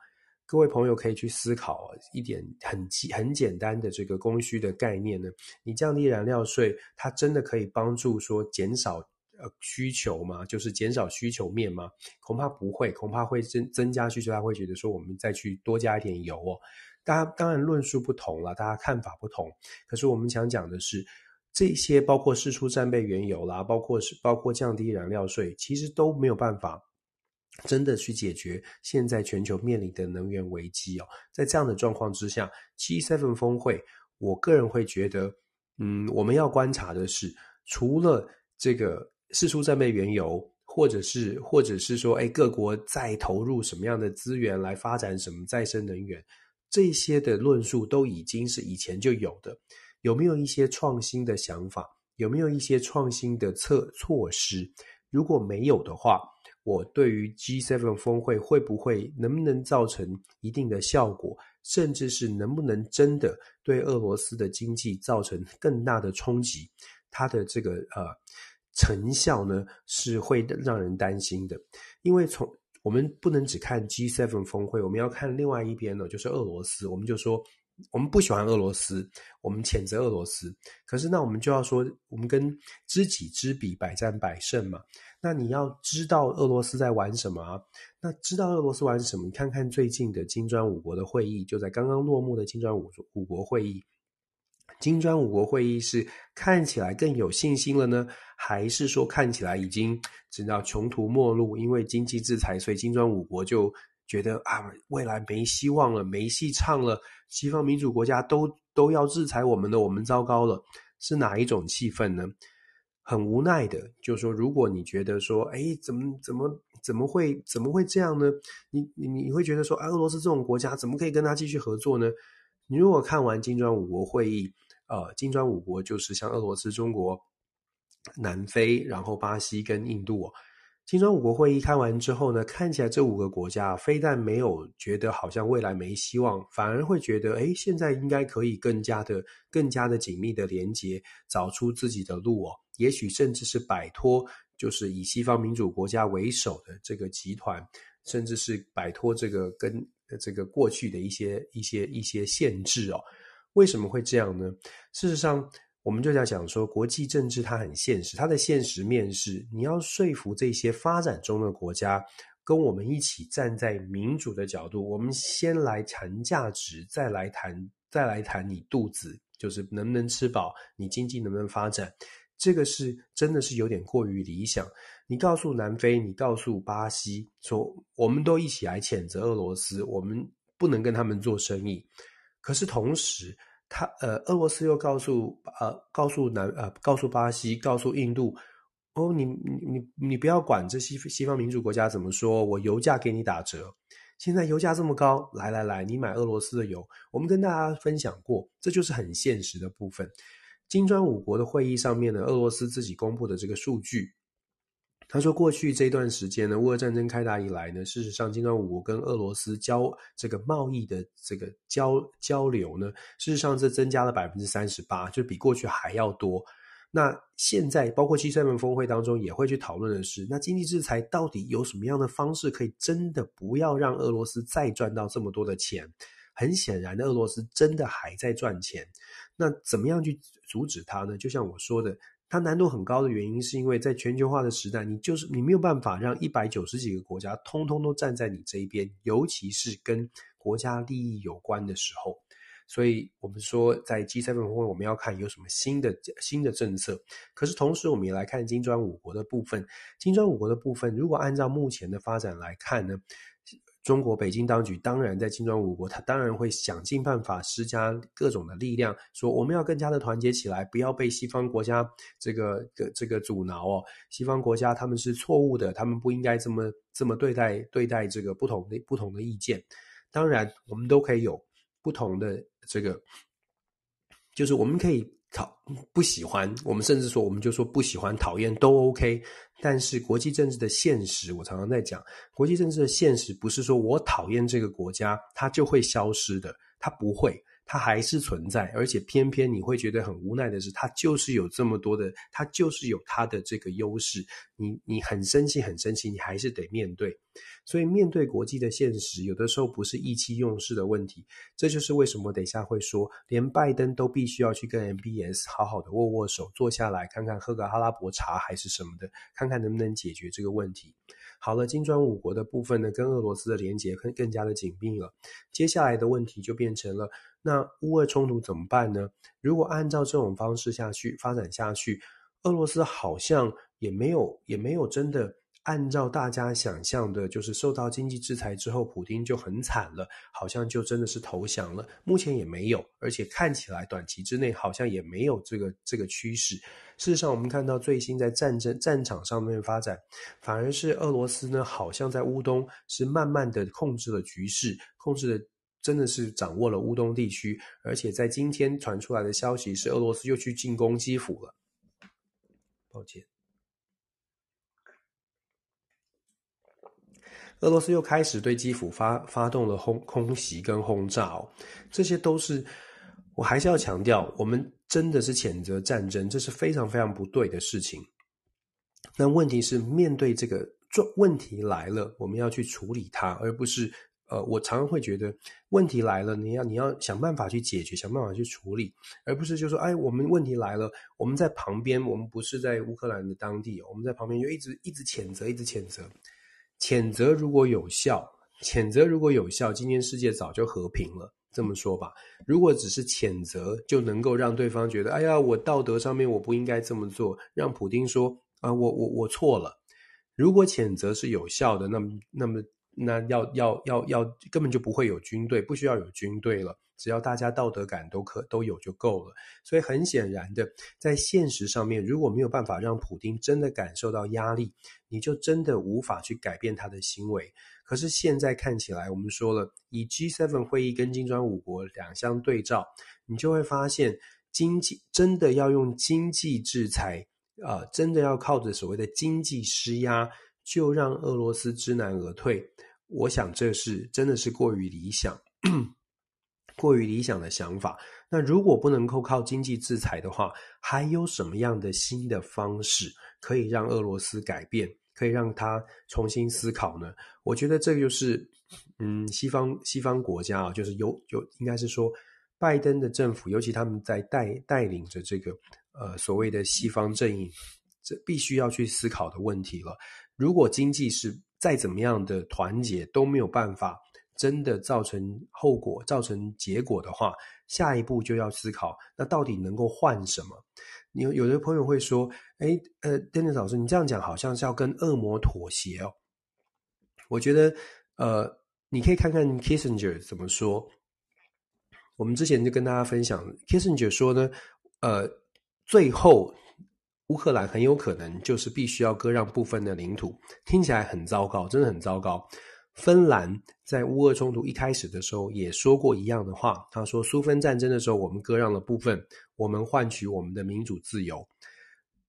Speaker 1: 各位朋友可以去思考一点很很简单的这个供需的概念呢。你降低燃料税，它真的可以帮助说减少呃需求吗？就是减少需求面吗？恐怕不会，恐怕会增增加需求。他会觉得说我们再去多加一点油哦。大家当然论述不同了，大家看法不同。可是我们想讲的是，这些包括释出战备原油啦，包括是包括降低燃料税，其实都没有办法。真的去解决现在全球面临的能源危机哦，在这样的状况之下，G7 峰会，我个人会觉得，嗯，我们要观察的是，除了这个释出战备原油，或者是或者是说，哎，各国在投入什么样的资源来发展什么再生能源，这些的论述都已经是以前就有的，有没有一些创新的想法？有没有一些创新的策措施？如果没有的话，我对于 G7 峰会会不会能不能造成一定的效果，甚至是能不能真的对俄罗斯的经济造成更大的冲击，它的这个呃成效呢，是会让人担心的。因为从我们不能只看 G7 峰会，我们要看另外一边呢，就是俄罗斯。我们就说。我们不喜欢俄罗斯，我们谴责俄罗斯。可是，那我们就要说，我们跟知己知彼，百战百胜嘛。那你要知道俄罗斯在玩什么啊？那知道俄罗斯玩什么？你看看最近的金砖五国的会议，就在刚刚落幕的金砖五五国会议。金砖五国会议是看起来更有信心了呢，还是说看起来已经直到穷途末路？因为经济制裁，所以金砖五国就。觉得啊，未来没希望了，没戏唱了，西方民主国家都都要制裁我们的，我们糟糕了，是哪一种气氛呢？很无奈的，就是说，如果你觉得说，哎，怎么怎么怎么会怎么会这样呢？你你你会觉得说，啊，俄罗斯这种国家怎么可以跟他继续合作呢？你如果看完金砖五国会议，呃，金砖五国就是像俄罗斯、中国、南非，然后巴西跟印度。金砖五国会议开完之后呢，看起来这五个国家非但没有觉得好像未来没希望，反而会觉得，诶，现在应该可以更加的、更加的紧密的连接，找出自己的路哦。也许甚至是摆脱，就是以西方民主国家为首的这个集团，甚至是摆脱这个跟这个过去的一些、一些、一些限制哦。为什么会这样呢？事实上。我们就在讲说，国际政治它很现实，它的现实面是你要说服这些发展中的国家跟我们一起站在民主的角度。我们先来谈价值，再来谈，再来谈你肚子，就是能不能吃饱，你经济能不能发展。这个是真的是有点过于理想。你告诉南非，你告诉巴西，说我们都一起来谴责俄罗斯，我们不能跟他们做生意。可是同时，他呃，俄罗斯又告诉呃，告诉南呃，告诉巴西，告诉印度，哦，你你你你不要管这西西方民主国家怎么说，我油价给你打折。现在油价这么高，来来来，你买俄罗斯的油。我们跟大家分享过，这就是很现实的部分。金砖五国的会议上面呢，俄罗斯自己公布的这个数据。他说，过去这段时间呢，乌俄战争开打以来呢，事实上，金砖五国跟俄罗斯交这个贸易的这个交交流呢，事实上这增加了百分之三十八，就比过去还要多。那现在，包括 G7 峰会当中也会去讨论的是，那经济制裁到底有什么样的方式可以真的不要让俄罗斯再赚到这么多的钱？很显然的，俄罗斯真的还在赚钱。那怎么样去阻止它呢？就像我说的。它难度很高的原因，是因为在全球化的时代，你就是你没有办法让一百九十几个国家通通都站在你这一边，尤其是跟国家利益有关的时候。所以，我们说在 G7 峰会，我们要看有什么新的新的政策。可是同时，我们也来看金砖五国的部分。金砖五国的部分，如果按照目前的发展来看呢？中国北京当局当然在金砖五国，他当然会想尽办法施加各种的力量，说我们要更加的团结起来，不要被西方国家这个的这个阻挠哦。西方国家他们是错误的，他们不应该这么这么对待对待这个不同的不同的意见。当然，我们都可以有不同的这个就是我们可以讨不喜欢，我们甚至说我们就说不喜欢、讨厌都 OK。但是国际政治的现实，我常常在讲，国际政治的现实不是说我讨厌这个国家，它就会消失的，它不会。它还是存在，而且偏偏你会觉得很无奈的是，它就是有这么多的，它就是有它的这个优势。你你很生气，很生气，你还是得面对。所以面对国际的现实，有的时候不是意气用事的问题。这就是为什么等一下会说，连拜登都必须要去跟 MBS 好好的握握手，坐下来看看，喝个阿拉伯茶还是什么的，看看能不能解决这个问题。好了，金砖五国的部分呢，跟俄罗斯的连接更更加的紧密了。接下来的问题就变成了，那乌俄冲突怎么办呢？如果按照这种方式下去发展下去，俄罗斯好像也没有也没有真的。按照大家想象的，就是受到经济制裁之后，普丁就很惨了，好像就真的是投降了。目前也没有，而且看起来短期之内好像也没有这个这个趋势。事实上，我们看到最新在战争战场上面发展，反而是俄罗斯呢，好像在乌东是慢慢的控制了局势，控制的真的是掌握了乌东地区。而且在今天传出来的消息是，俄罗斯又去进攻基辅了。抱歉。俄罗斯又开始对基辅发发动了轰空袭跟轰炸哦，这些都是我还是要强调，我们真的是谴责战争，这是非常非常不对的事情。但问题是，面对这个状问题来了，我们要去处理它，而不是呃，我常常会觉得问题来了，你要你要想办法去解决，想办法去处理，而不是就说，哎，我们问题来了，我们在旁边，我们不是在乌克兰的当地，我们在旁边就一直一直谴责，一直谴责。谴责如果有效，谴责如果有效，今天世界早就和平了。这么说吧，如果只是谴责就能够让对方觉得，哎呀，我道德上面我不应该这么做，让普丁说啊，我我我错了。如果谴责是有效的，那么那么那要要要要根本就不会有军队，不需要有军队了。只要大家道德感都可都有就够了，所以很显然的，在现实上面，如果没有办法让普丁真的感受到压力，你就真的无法去改变他的行为。可是现在看起来，我们说了，以 G7 会议跟金砖五国两相对照，你就会发现，经济真的要用经济制裁，啊、真的要靠着所谓的经济施压，就让俄罗斯知难而退。我想这是真的是过于理想。过于理想的想法。那如果不能够靠经济制裁的话，还有什么样的新的方式可以让俄罗斯改变，可以让他重新思考呢？我觉得这就是，嗯，西方西方国家啊，就是有有，应该是说，拜登的政府，尤其他们在带带领着这个呃所谓的西方阵营，这必须要去思考的问题了。如果经济是再怎么样的团结都没有办法。真的造成后果、造成结果的话，下一步就要思考，那到底能够换什么？有有的朋友会说：“诶，呃，Dennis 老师，你这样讲好像是要跟恶魔妥协哦。”我觉得，呃，你可以看看 Kissinger 怎么说。我们之前就跟大家分享，Kissinger 说呢，呃，最后乌克兰很有可能就是必须要割让部分的领土，听起来很糟糕，真的很糟糕。芬兰在乌俄冲突一开始的时候也说过一样的话，他说：“苏芬战争的时候，我们割让了部分，我们换取我们的民主自由。”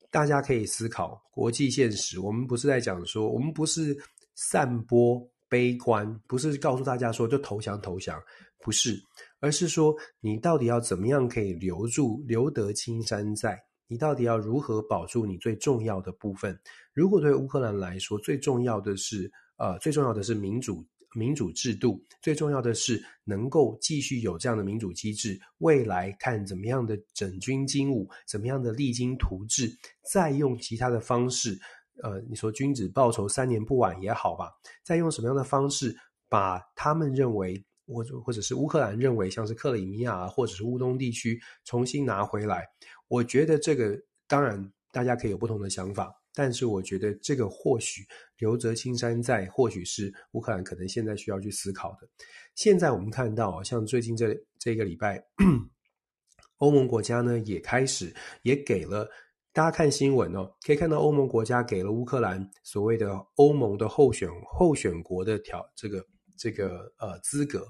Speaker 1: 大家可以思考国际现实。我们不是在讲说，我们不是散播悲观，不是告诉大家说就投降投降，不是，而是说你到底要怎么样可以留住留得青山在？你到底要如何保住你最重要的部分？如果对乌克兰来说，最重要的是。呃，最重要的是民主民主制度，最重要的是能够继续有这样的民主机制。未来看怎么样的整军经武，怎么样的励精图治，再用其他的方式，呃，你说君子报仇三年不晚也好吧，再用什么样的方式把他们认为或者或者是乌克兰认为像是克里米亚或者是乌东地区重新拿回来？我觉得这个当然大家可以有不同的想法。但是我觉得这个或许留得青山在，或许是乌克兰可能现在需要去思考的。现在我们看到，像最近这这个礼拜，欧盟国家呢也开始也给了大家看新闻哦，可以看到欧盟国家给了乌克兰所谓的欧盟的候选候选国的条这个这个呃资格。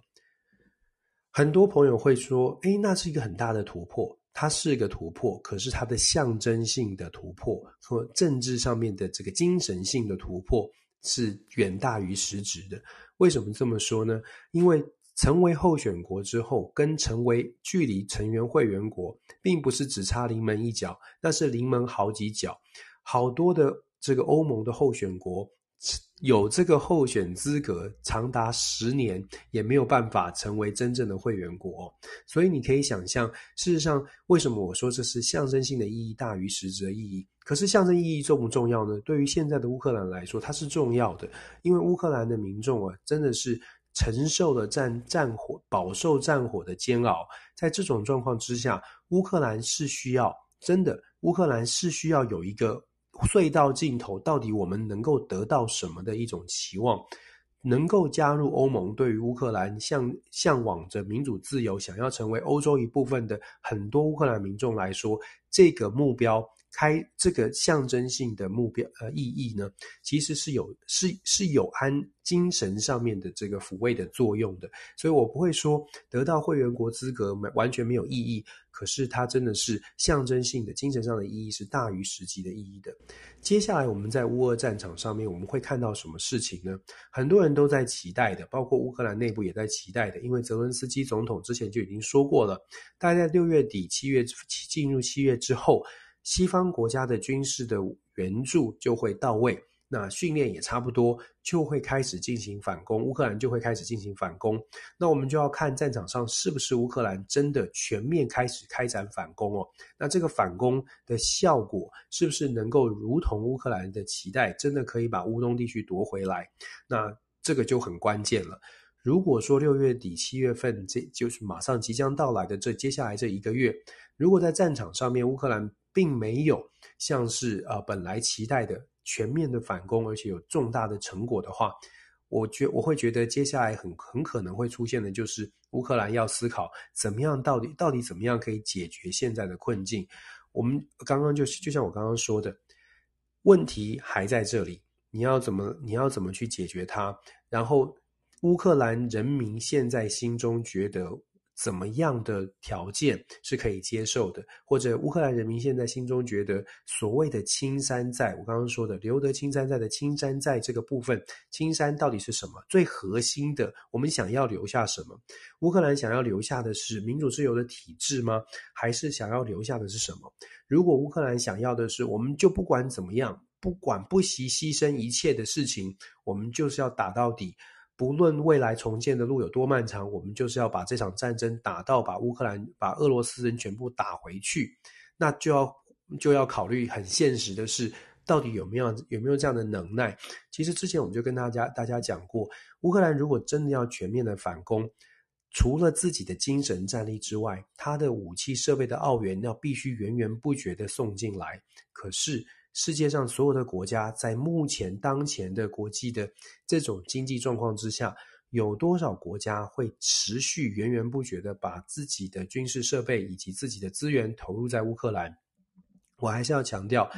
Speaker 1: 很多朋友会说，诶，那是一个很大的突破。它是个突破，可是它的象征性的突破和政治上面的这个精神性的突破是远大于实质的。为什么这么说呢？因为成为候选国之后，跟成为距离成员会员国，并不是只差临门一脚，那是临门好几脚。好多的这个欧盟的候选国有这个候选资格，长达十年也没有办法成为真正的会员国。所以你可以想象，事实上为什么我说这是象征性的意义大于实质的意义？可是象征意义重不重要呢？对于现在的乌克兰来说，它是重要的，因为乌克兰的民众啊，真的是。承受了战战火，饱受战火的煎熬，在这种状况之下，乌克兰是需要真的，乌克兰是需要有一个隧道尽头，到底我们能够得到什么的一种期望，能够加入欧盟，对于乌克兰向向往着民主自由，想要成为欧洲一部分的很多乌克兰民众来说，这个目标。开这个象征性的目标呃意义呢，其实是有是是有安精神上面的这个抚慰的作用的，所以我不会说得到会员国资格完全没有意义，可是它真的是象征性的精神上的意义是大于实际的意义的。接下来我们在乌俄战场上面我们会看到什么事情呢？很多人都在期待的，包括乌克兰内部也在期待的，因为泽伦斯基总统之前就已经说过了，大概六月底七月进入七月之后。西方国家的军事的援助就会到位，那训练也差不多，就会开始进行反攻，乌克兰就会开始进行反攻。那我们就要看战场上是不是乌克兰真的全面开始开展反攻哦。那这个反攻的效果是不是能够如同乌克兰的期待，真的可以把乌东地区夺回来？那这个就很关键了。如果说六月底七月份，这就是马上即将到来的这接下来这一个月，如果在战场上面乌克兰并没有像是呃本来期待的全面的反攻，而且有重大的成果的话，我觉我会觉得接下来很很可能会出现的就是乌克兰要思考怎么样到底到底怎么样可以解决现在的困境。我们刚刚就是就像我刚刚说的，问题还在这里，你要怎么你要怎么去解决它？然后乌克兰人民现在心中觉得。怎么样的条件是可以接受的？或者乌克兰人民现在心中觉得所谓的青山在，我刚刚说的留得青山在的青山在这个部分，青山到底是什么？最核心的，我们想要留下什么？乌克兰想要留下的是民主自由的体制吗？还是想要留下的是什么？如果乌克兰想要的是，我们就不管怎么样，不管不惜牺牲一切的事情，我们就是要打到底。不论未来重建的路有多漫长，我们就是要把这场战争打到把乌克兰、把俄罗斯人全部打回去。那就要就要考虑很现实的是，到底有没有有没有这样的能耐？其实之前我们就跟大家大家讲过，乌克兰如果真的要全面的反攻，除了自己的精神战力之外，他的武器设备的澳元要必须源源不绝的送进来。可是。世界上所有的国家在目前当前的国际的这种经济状况之下，有多少国家会持续源源不绝的把自己的军事设备以及自己的资源投入在乌克兰？我还是要强调，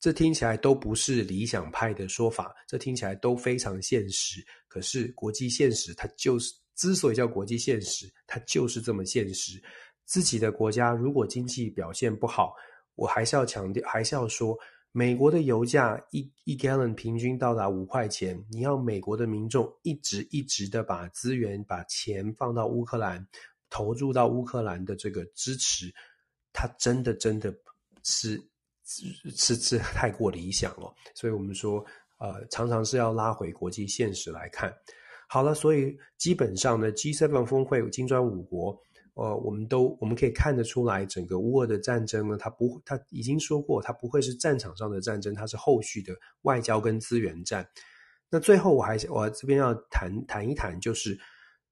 Speaker 1: 这听起来都不是理想派的说法，这听起来都非常现实。可是国际现实，它就是之所以叫国际现实，它就是这么现实。自己的国家如果经济表现不好，我还是要强调，还是要说。美国的油价一一 gallon 平均到达五块钱，你要美国的民众一直一直的把资源、把钱放到乌克兰，投入到乌克兰的这个支持，它真的真的是是是，太过理想了。所以我们说，呃，常常是要拉回国际现实来看。好了，所以基本上呢，G7 峰会金砖五国。呃，我们都我们可以看得出来，整个乌俄的战争呢，它不，它已经说过，它不会是战场上的战争，它是后续的外交跟资源战。那最后，我还我这边要谈谈一谈，就是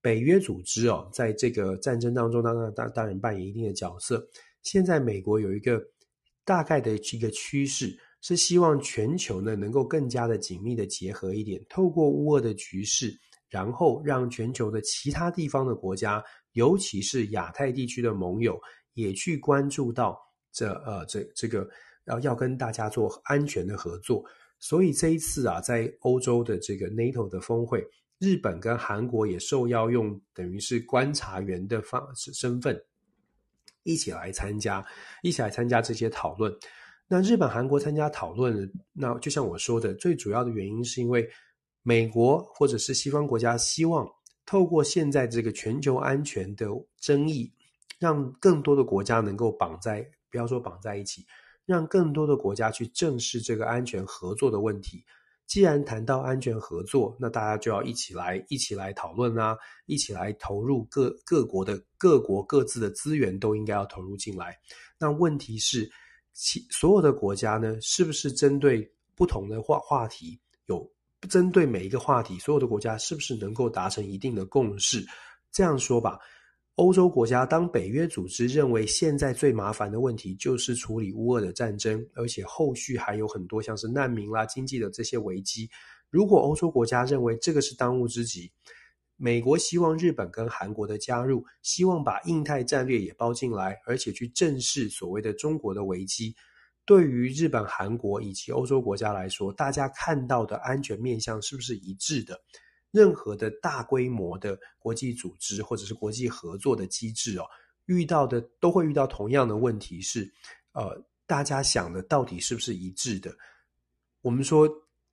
Speaker 1: 北约组织哦，在这个战争当中，当然当当然扮演一定的角色。现在美国有一个大概的一个趋势，是希望全球呢能够更加的紧密的结合一点，透过乌俄的局势，然后让全球的其他地方的国家。尤其是亚太地区的盟友也去关注到这呃这这个要要跟大家做安全的合作，所以这一次啊，在欧洲的这个 NATO 的峰会，日本跟韩国也受邀用等于是观察员的方身份一起来参加，一起来参加这些讨论。那日本、韩国参加讨论，那就像我说的，最主要的原因是因为美国或者是西方国家希望透过现在这个全球安全的争议，让更多的国家能够绑在，不要说绑在一起，让更多的国家去正视这个安全合作的问题。既然谈到安全合作，那大家就要一起来，一起来讨论啊，一起来投入各各国的各国各自的资源都应该要投入进来。那问题是，其所有的国家呢，是不是针对不同的话话题，有针对每一个话题，所有的国家是不是能够达成一定的共识？这样说吧。欧洲国家，当北约组织认为现在最麻烦的问题就是处理乌俄的战争，而且后续还有很多像是难民啦、经济的这些危机。如果欧洲国家认为这个是当务之急，美国希望日本跟韩国的加入，希望把印太战略也包进来，而且去正视所谓的中国的危机。对于日本、韩国以及欧洲国家来说，大家看到的安全面向是不是一致的？任何的大规模的国际组织或者是国际合作的机制哦，遇到的都会遇到同样的问题是，呃，大家想的到底是不是一致的？我们说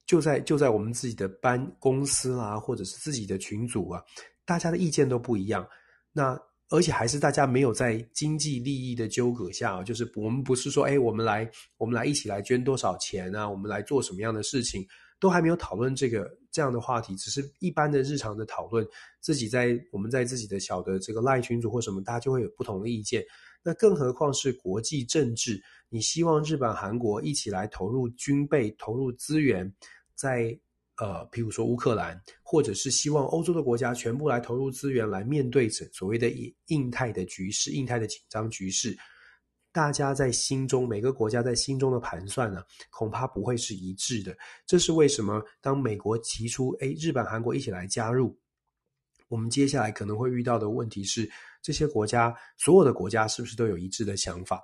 Speaker 1: 就在就在我们自己的班公司啦，或者是自己的群组啊，大家的意见都不一样。那而且还是大家没有在经济利益的纠葛下，就是我们不是说，哎，我们来我们来一起来捐多少钱啊，我们来做什么样的事情。都还没有讨论这个这样的话题，只是一般的日常的讨论。自己在我们在自己的小的这个赖群组或什么，大家就会有不同的意见。那更何况是国际政治，你希望日本、韩国一起来投入军备、投入资源，在呃，譬如说乌克兰，或者是希望欧洲的国家全部来投入资源来面对着所谓的印印太的局势、印太的紧张局势。大家在心中，每个国家在心中的盘算呢，恐怕不会是一致的。这是为什么？当美国提出，诶，日本、韩国一起来加入，我们接下来可能会遇到的问题是，这些国家，所有的国家是不是都有一致的想法？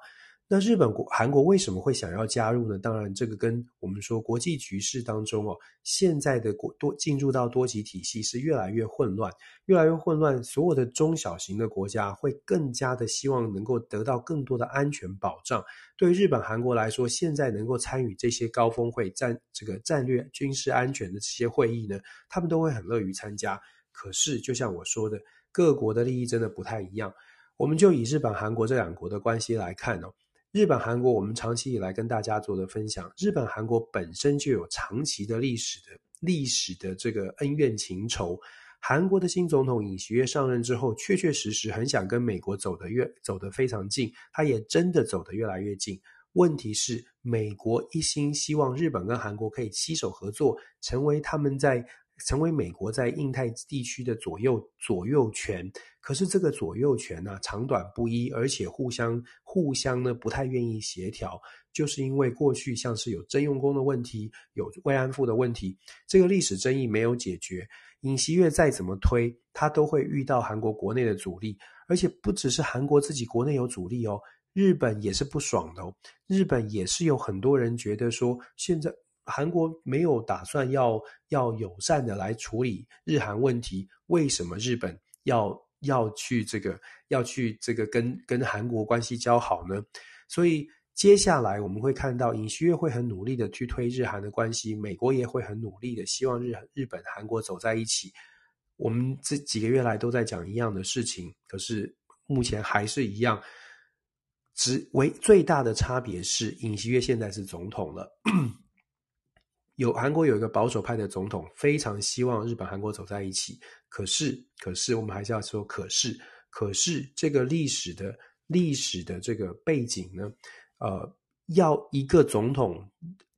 Speaker 1: 那日本国、韩国为什么会想要加入呢？当然，这个跟我们说国际局势当中哦，现在的国多进入到多极体系是越来越混乱，越来越混乱。所有的中小型的国家会更加的希望能够得到更多的安全保障。对日本、韩国来说，现在能够参与这些高峰会战这个战略军事安全的这些会议呢，他们都会很乐于参加。可是，就像我说的，各国的利益真的不太一样。我们就以日本、韩国这两国的关系来看哦。日本、韩国，我们长期以来跟大家做的分享，日本、韩国本身就有长期的历史的历史的这个恩怨情仇。韩国的新总统尹锡悦上任之后，确确实实很想跟美国走得越走得非常近，他也真的走得越来越近。问题是，美国一心希望日本跟韩国可以携手合作，成为他们在。成为美国在印太地区的左右左右权，可是这个左右权呢、长短不一，而且互相互相呢不太愿意协调，就是因为过去像是有征用工的问题，有慰安妇的问题，这个历史争议没有解决。尹锡悦再怎么推，他都会遇到韩国国内的阻力，而且不只是韩国自己国内有阻力哦，日本也是不爽的哦，日本也是有很多人觉得说现在。韩国没有打算要要友善的来处理日韩问题，为什么日本要要去这个要去这个跟跟韩国关系交好呢？所以接下来我们会看到尹锡悦会很努力的去推日韩的关系，美国也会很努力的希望日日本韩国走在一起。我们这几个月来都在讲一样的事情，可是目前还是一样，只为最大的差别是尹锡悦现在是总统了。有韩国有一个保守派的总统，非常希望日本、韩国走在一起。可是，可是我们还是要说，可是，可是这个历史的历史的这个背景呢？呃，要一个总统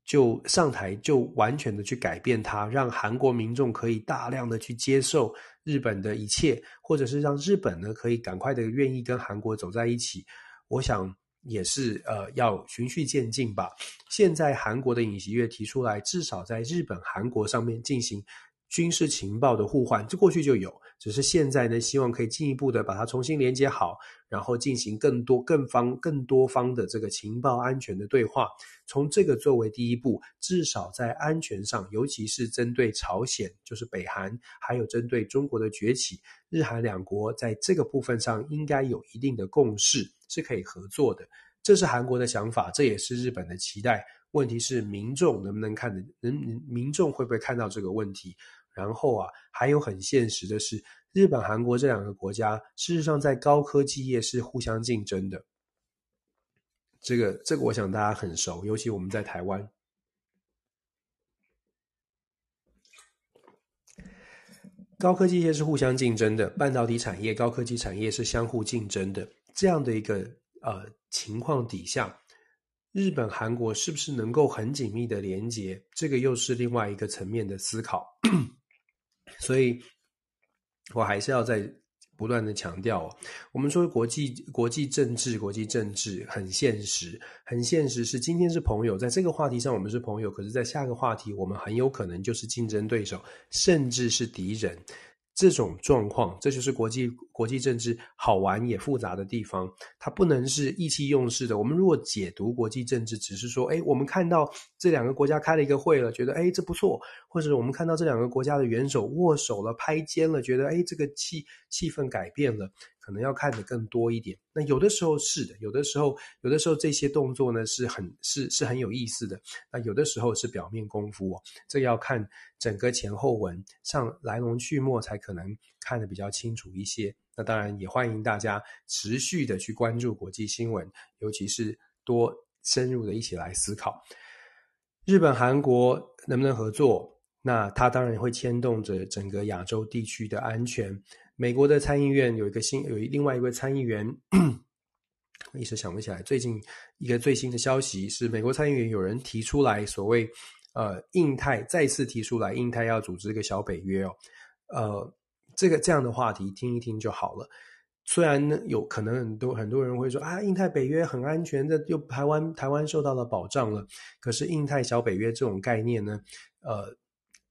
Speaker 1: 就上台，就完全的去改变它，让韩国民众可以大量的去接受日本的一切，或者是让日本呢可以赶快的愿意跟韩国走在一起。我想。也是呃，要循序渐进吧。现在韩国的尹锡悦提出来，至少在日本、韩国上面进行军事情报的互换，这过去就有，只是现在呢，希望可以进一步的把它重新连接好，然后进行更多、更方、更多方的这个情报安全的对话。从这个作为第一步，至少在安全上，尤其是针对朝鲜，就是北韩，还有针对中国的崛起，日韩两国在这个部分上应该有一定的共识。是可以合作的。这是韩国的想法，这也是日本的期待。问题是民众能不能看的，人民众会不会看到这个问题？然后啊，还有很现实的是，日本、韩国这两个国家，事实上在高科技业是互相竞争的。这个，这个我想大家很熟，尤其我们在台湾。高科技业是互相竞争的，半导体产业、高科技产业是相互竞争的。这样的一个呃情况底下，日本、韩国是不是能够很紧密的连接？这个又是另外一个层面的思考。所以，我还是要再不断的强调，我们说国际国际政治，国际政治很现实，很现实是今天是朋友，在这个话题上我们是朋友，可是，在下个话题我们很有可能就是竞争对手，甚至是敌人。这种状况，这就是国际国际政治好玩也复杂的地方。它不能是意气用事的。我们如果解读国际政治，只是说，哎，我们看到这两个国家开了一个会了，觉得哎这不错，或者我们看到这两个国家的元首握手了、拍肩了，觉得哎这个气气氛改变了。可能要看得更多一点。那有的时候是的，有的时候，有的时候这些动作呢是很是是很有意思的。那有的时候是表面功夫哦，这要看整个前后文上来龙去脉才可能看得比较清楚一些。那当然也欢迎大家持续的去关注国际新闻，尤其是多深入的一起来思考日本韩国能不能合作。那它当然会牵动着整个亚洲地区的安全。美国的参议院有一个新，有另外一位参议员，一时想不起来。最近一个最新的消息是，美国参议员有人提出来，所谓呃，印太再次提出来，印太要组织一个小北约哦。呃，这个这样的话题听一听就好了。虽然呢，有可能很多很多人会说啊，印太北约很安全的，又台湾台湾受到了保障了。可是印太小北约这种概念呢，呃。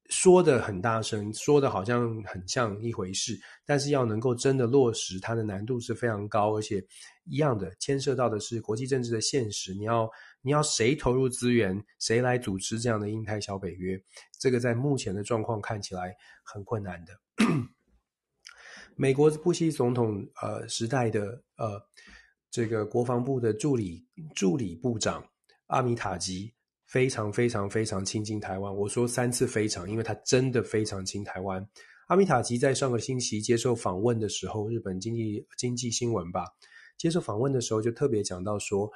Speaker 1: 说的很大声，说的好像很像一回事，但是要能够真的落实，它的难度是非常高，而且一样的牵涉到的是国际政治的现实。你要你要谁投入资源，谁来组织这样的印太小北约？这个在目前的状况看起来很困难的。美国布希总统呃时代的呃这个国防部的助理助理部长阿米塔吉。非常非常非常亲近台湾，我说三次非常，因为他真的非常亲台湾。阿米塔吉在上个星期接受访问的时候，日本经济经济新闻吧，接受访问的时候就特别讲到说，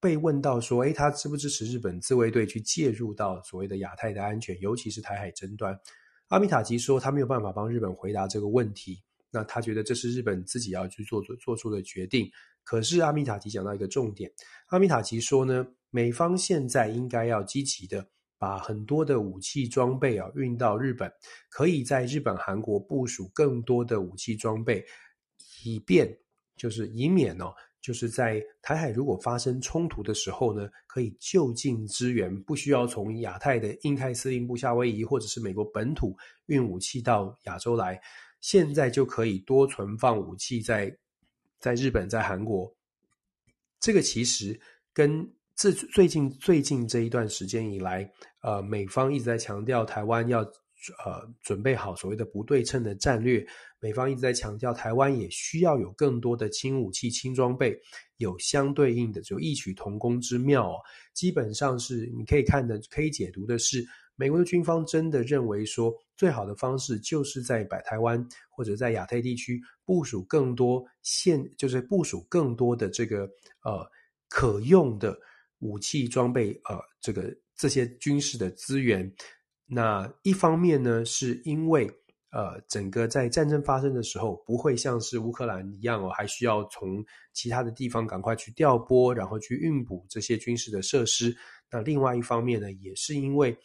Speaker 1: 被问到说，诶，他支不支持日本自卫队去介入到所谓的亚太的安全，尤其是台海争端？阿米塔吉说他没有办法帮日本回答这个问题，那他觉得这是日本自己要去做做做出的决定。可是阿米塔吉讲到一个重点，阿米塔吉说呢，美方现在应该要积极的把很多的武器装备啊运到日本，可以在日本、韩国部署更多的武器装备，以便就是以免哦，就是在台海如果发生冲突的时候呢，可以就近支援，不需要从亚太的印太司令部夏威夷或者是美国本土运武器到亚洲来，现在就可以多存放武器在。在日本，在韩国，这个其实跟自最近最近这一段时间以来，呃，美方一直在强调台湾要呃准备好所谓的不对称的战略，美方一直在强调台湾也需要有更多的轻武器、轻装备，有相对应的就异曲同工之妙哦。基本上是你可以看的，可以解读的是。美国的军方真的认为说，最好的方式就是在北台湾或者在亚太地区部署更多现，就是部署更多的这个呃可用的武器装备，呃，这个这些军事的资源。那一方面呢，是因为呃，整个在战争发生的时候，不会像是乌克兰一样哦，还需要从其他的地方赶快去调拨，然后去运补这些军事的设施。那另外一方面呢，也是因为。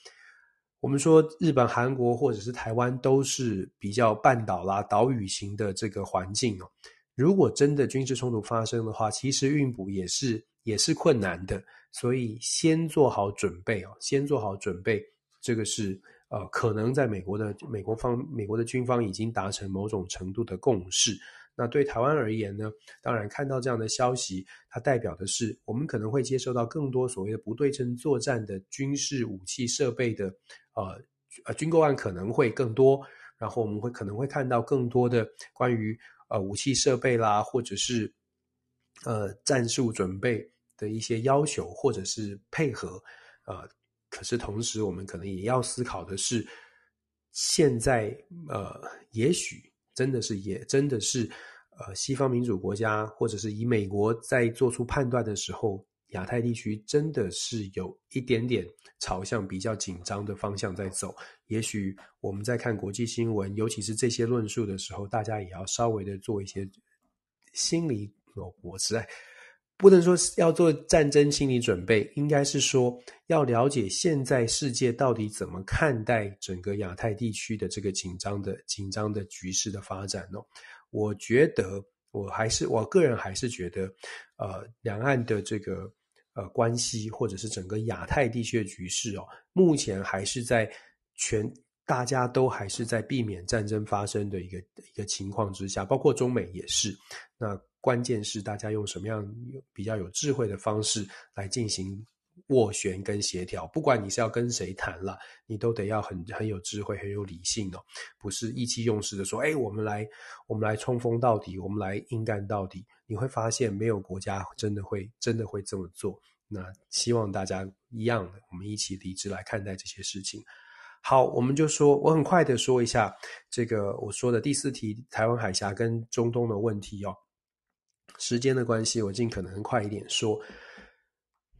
Speaker 1: 我们说，日本、韩国或者是台湾都是比较半岛啦、岛屿型的这个环境哦。如果真的军事冲突发生的话，其实运补也是也是困难的。所以先做好准备哦，先做好准备，这个是呃，可能在美国的美国方、美国的军方已经达成某种程度的共识。那对台湾而言呢，当然看到这样的消息，它代表的是我们可能会接受到更多所谓的不对称作战的军事武器设备的呃呃军购案可能会更多，然后我们会可能会看到更多的关于呃武器设备啦，或者是呃战术准备的一些要求或者是配合，呃，可是同时我们可能也要思考的是，现在呃，也许真的是也真的是呃，西方民主国家或者是以美国在做出判断的时候。亚太地区真的是有一点点朝向比较紧张的方向在走。也许我们在看国际新闻，尤其是这些论述的时候，大家也要稍微的做一些心理，我我实在不能说要做战争心理准备，应该是说要了解现在世界到底怎么看待整个亚太地区的这个紧张的紧张的局势的发展哦。我觉得我还是我个人还是觉得，呃，两岸的这个。呃，关系或者是整个亚太地区的局势哦，目前还是在全大家都还是在避免战争发生的一个一个情况之下，包括中美也是。那关键是大家用什么样比较有智慧的方式来进行斡旋跟协调。不管你是要跟谁谈了，你都得要很很有智慧、很有理性哦，不是意气用事的说，哎，我们来我们来冲锋到底，我们来硬干到底。你会发现，没有国家真的会真的会这么做。那希望大家一样的，我们一起理智来看待这些事情。好，我们就说，我很快的说一下这个我说的第四题，台湾海峡跟中东的问题哦。时间的关系，我尽可能快一点说。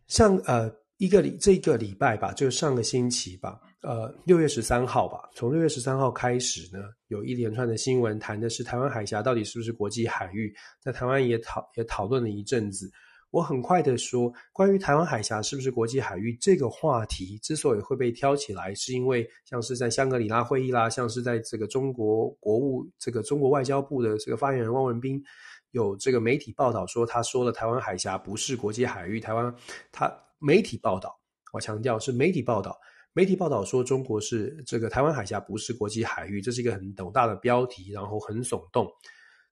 Speaker 1: 上呃一个礼这个礼拜吧，就上个星期吧，呃六月十三号吧，从六月十三号开始呢，有一连串的新闻谈的是台湾海峡到底是不是国际海域，在台湾也讨也讨论了一阵子。我很快的说，关于台湾海峡是不是国际海域这个话题，之所以会被挑起来，是因为像是在香格里拉会议啦，像是在这个中国国务这个中国外交部的这个发言人汪文斌，有这个媒体报道说，他说了台湾海峡不是国际海域。台湾他媒体报道，我强调是媒体报道，媒体报道说中国是这个台湾海峡不是国际海域，这是一个很斗大的标题，然后很耸动。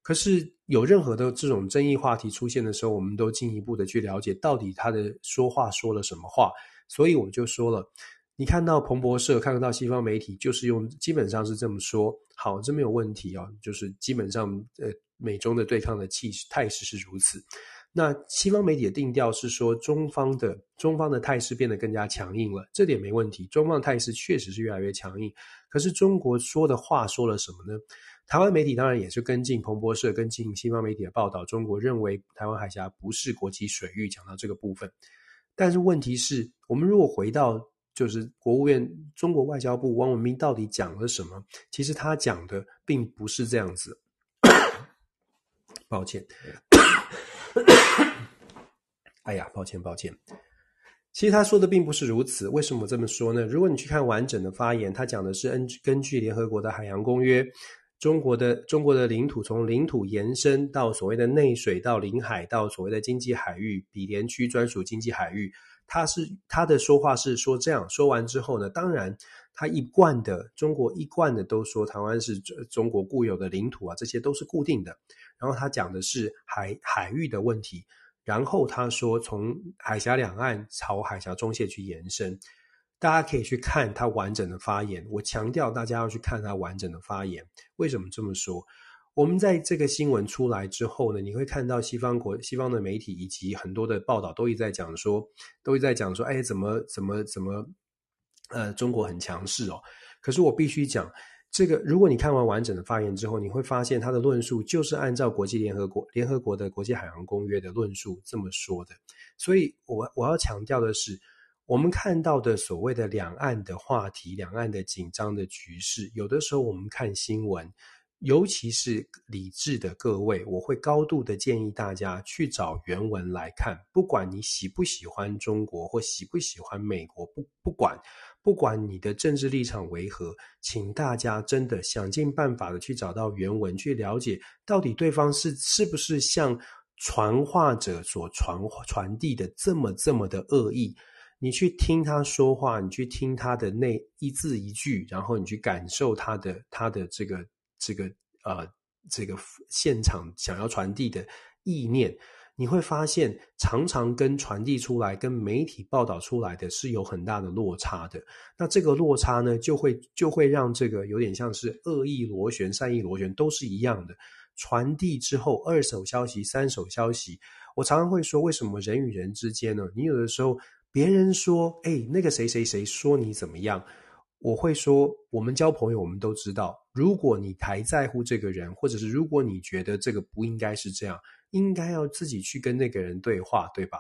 Speaker 1: 可是有任何的这种争议话题出现的时候，我们都进一步的去了解到底他的说话说了什么话。所以我们就说了，你看到彭博社，看得到西方媒体，就是用基本上是这么说。好，这没有问题哦，就是基本上呃美中的对抗的气势态势是如此。那西方媒体的定调是说，中方的中方的态势变得更加强硬了，这点没问题。中方的态势确实是越来越强硬。可是中国说的话说了什么呢？台湾媒体当然也是跟进彭博社，跟进西方媒体的报道。中国认为台湾海峡不是国际水域，讲到这个部分。但是问题是，我们如果回到就是国务院中国外交部汪文斌到底讲了什么？其实他讲的并不是这样子。抱歉，哎呀，抱歉抱歉。其实他说的并不是如此。为什么这么说呢？如果你去看完整的发言，他讲的是根根据联合国的海洋公约。中国的中国的领土从领土延伸到所谓的内水，到领海，到所谓的经济海域、比连区专属经济海域，他是他的说话是说这样说完之后呢，当然他一贯的中国一贯的都说台湾是中国固有的领土啊，这些都是固定的。然后他讲的是海海域的问题，然后他说从海峡两岸朝海峡中线去延伸。大家可以去看他完整的发言。我强调大家要去看他完整的发言。为什么这么说？我们在这个新闻出来之后呢，你会看到西方国、西方的媒体以及很多的报道都一直在讲说，都一直在讲说，哎，怎么怎么怎么，呃，中国很强势哦。可是我必须讲，这个如果你看完完整的发言之后，你会发现他的论述就是按照国际联合国、联合国的国际海洋公约的论述这么说的。所以我我要强调的是。我们看到的所谓的两岸的话题，两岸的紧张的局势，有的时候我们看新闻，尤其是理智的各位，我会高度的建议大家去找原文来看。不管你喜不喜欢中国或喜不喜欢美国，不不管不管你的政治立场为何，请大家真的想尽办法的去找到原文，去了解到底对方是是不是像传话者所传传递的这么这么的恶意。你去听他说话，你去听他的那一字一句，然后你去感受他的他的这个这个呃这个现场想要传递的意念，你会发现常常跟传递出来、跟媒体报道出来的是有很大的落差的。那这个落差呢，就会就会让这个有点像是恶意螺旋、善意螺旋都是一样的。传递之后，二手消息、三手消息，我常常会说，为什么人与人之间呢？你有的时候别人说，哎，那个谁谁谁说你怎么样？我会说，我们交朋友，我们都知道，如果你还在乎这个人，或者是如果你觉得这个不应该是这样，应该要自己去跟那个人对话，对吧？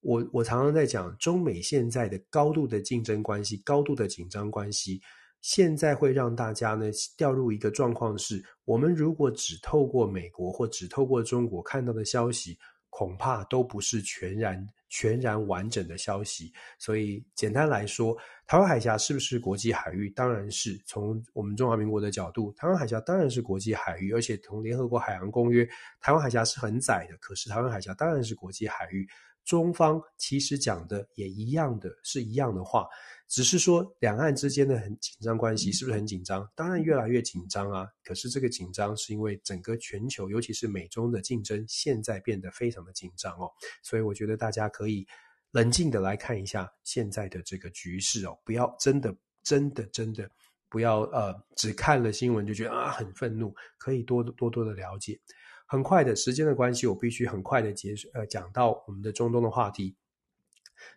Speaker 1: 我我常常在讲，中美现在的高度的竞争关系，高度的紧张关系，现在会让大家呢掉入一个状况是，我们如果只透过美国或只透过中国看到的消息，恐怕都不是全然全然完整的消息。所以简单来说，台湾海峡是不是国际海域？当然是。从我们中华民国的角度，台湾海峡当然是国际海域，而且同联合国海洋公约，台湾海峡是很窄的，可是台湾海峡当然是国际海域。中方其实讲的也一样的是一样的话，只是说两岸之间的很紧张关系是不是很紧张？当然越来越紧张啊！可是这个紧张是因为整个全球，尤其是美中的竞争，现在变得非常的紧张哦。所以我觉得大家可以冷静的来看一下现在的这个局势哦，不要真的真的真的不要呃只看了新闻就觉得啊很愤怒，可以多多多的了解。很快的时间的关系，我必须很快的结束，呃，讲到我们的中东的话题。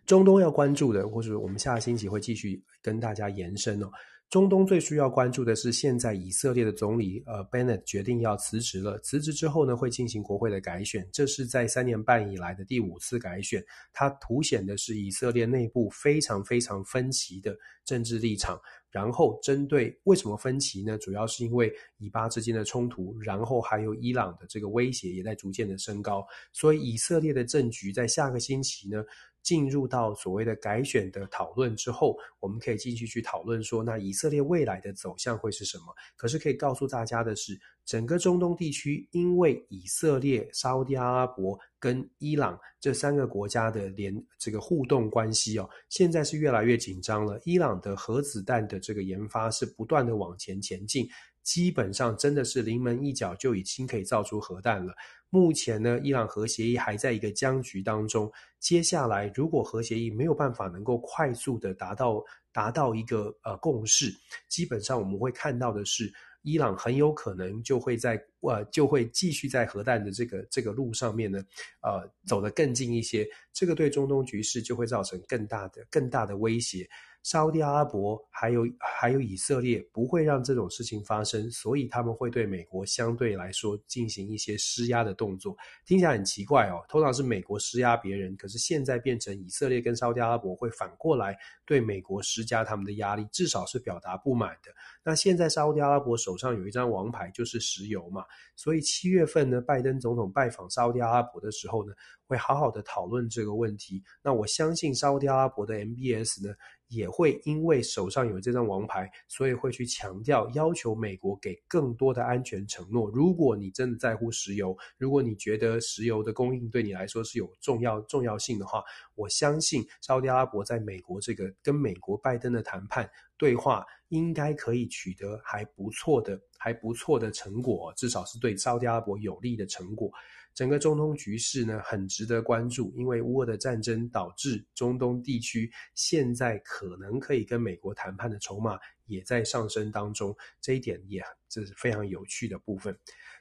Speaker 1: 中东要关注的，或者我们下个星期会继续跟大家延伸哦。中东最需要关注的是，现在以色列的总理呃 Bennett 决定要辞职了。辞职之后呢，会进行国会的改选，这是在三年半以来的第五次改选。它凸显的是以色列内部非常非常分歧的政治立场。然后针对为什么分歧呢？主要是因为以巴之间的冲突，然后还有伊朗的这个威胁也在逐渐的升高。所以以色列的政局在下个星期呢，进入到所谓的改选的讨论之后，我们可以继续去讨论说，那以色列未来的走向会是什么？可是可以告诉大家的是，整个中东地区因为以色列、沙乌地阿拉伯跟伊朗这三个国家的联这个互动关系哦，现在是越来越紧张了。伊朗的核子弹的这个研发是不断的往前前进，基本上真的是临门一脚就已经可以造出核弹了。目前呢，伊朗核协议还在一个僵局当中。接下来，如果核协议没有办法能够快速的达到达到一个呃共识，基本上我们会看到的是，伊朗很有可能就会在呃就会继续在核弹的这个这个路上面呢，呃走得更近一些。这个对中东局势就会造成更大的更大的威胁。沙乌地阿拉伯还有还有以色列不会让这种事情发生，所以他们会对美国相对来说进行一些施压的动作。听起来很奇怪哦，通常是美国施压别人，可是现在变成以色列跟沙乌地阿拉伯会反过来对美国施加他们的压力，至少是表达不满的。那现在沙乌地阿拉伯手上有一张王牌，就是石油嘛，所以七月份呢，拜登总统拜访沙乌地阿拉伯的时候呢，会好好的讨论这个问题。那我相信沙乌地阿拉伯的 MBS 呢，也会因为手上有这张王牌，所以会去强调，要求美国给更多的安全承诺。如果你真的在乎石油，如果你觉得石油的供应对你来说是有重要重要性的话，我相信沙特阿拉伯在美国这个跟美国拜登的谈判对话，应该可以取得还不错的、还不错的成果，至少是对沙特阿拉伯有利的成果。整个中东局势呢，很值得关注，因为乌俄的战争导致中东地区现在可能可以跟美国谈判的筹码也在上升当中，这一点也这是非常有趣的部分。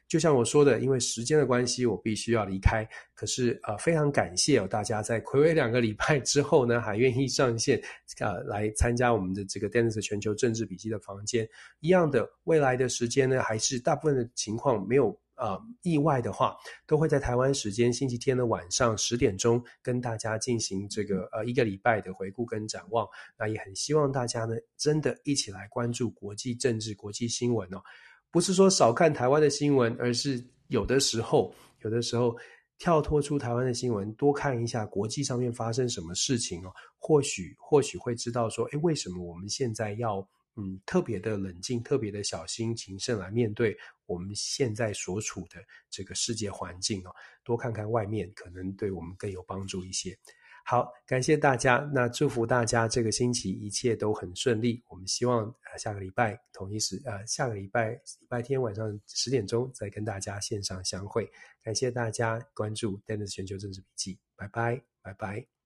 Speaker 1: 就像我说的，因为时间的关系，我必须要离开。可是呃，非常感谢哦，大家在睽违两个礼拜之后呢，还愿意上线，呃，来参加我们的这个 Dennis 全球政治笔记的房间。一样的，未来的时间呢，还是大部分的情况没有。呃，意外的话，都会在台湾时间星期天的晚上十点钟跟大家进行这个呃一个礼拜的回顾跟展望。那也很希望大家呢，真的一起来关注国际政治、国际新闻哦。不是说少看台湾的新闻，而是有的时候，有的时候跳脱出台湾的新闻，多看一下国际上面发生什么事情哦。或许或许会知道说，诶，为什么我们现在要？嗯，特别的冷静，特别的小心谨慎来面对我们现在所处的这个世界环境哦。多看看外面，可能对我们更有帮助一些。好，感谢大家，那祝福大家这个星期一切都很顺利。我们希望呃下个礼拜同一时呃下个礼拜礼拜天晚上十点钟再跟大家线上相会。感谢大家关注 Dennis 全球政治笔记，拜拜，拜拜。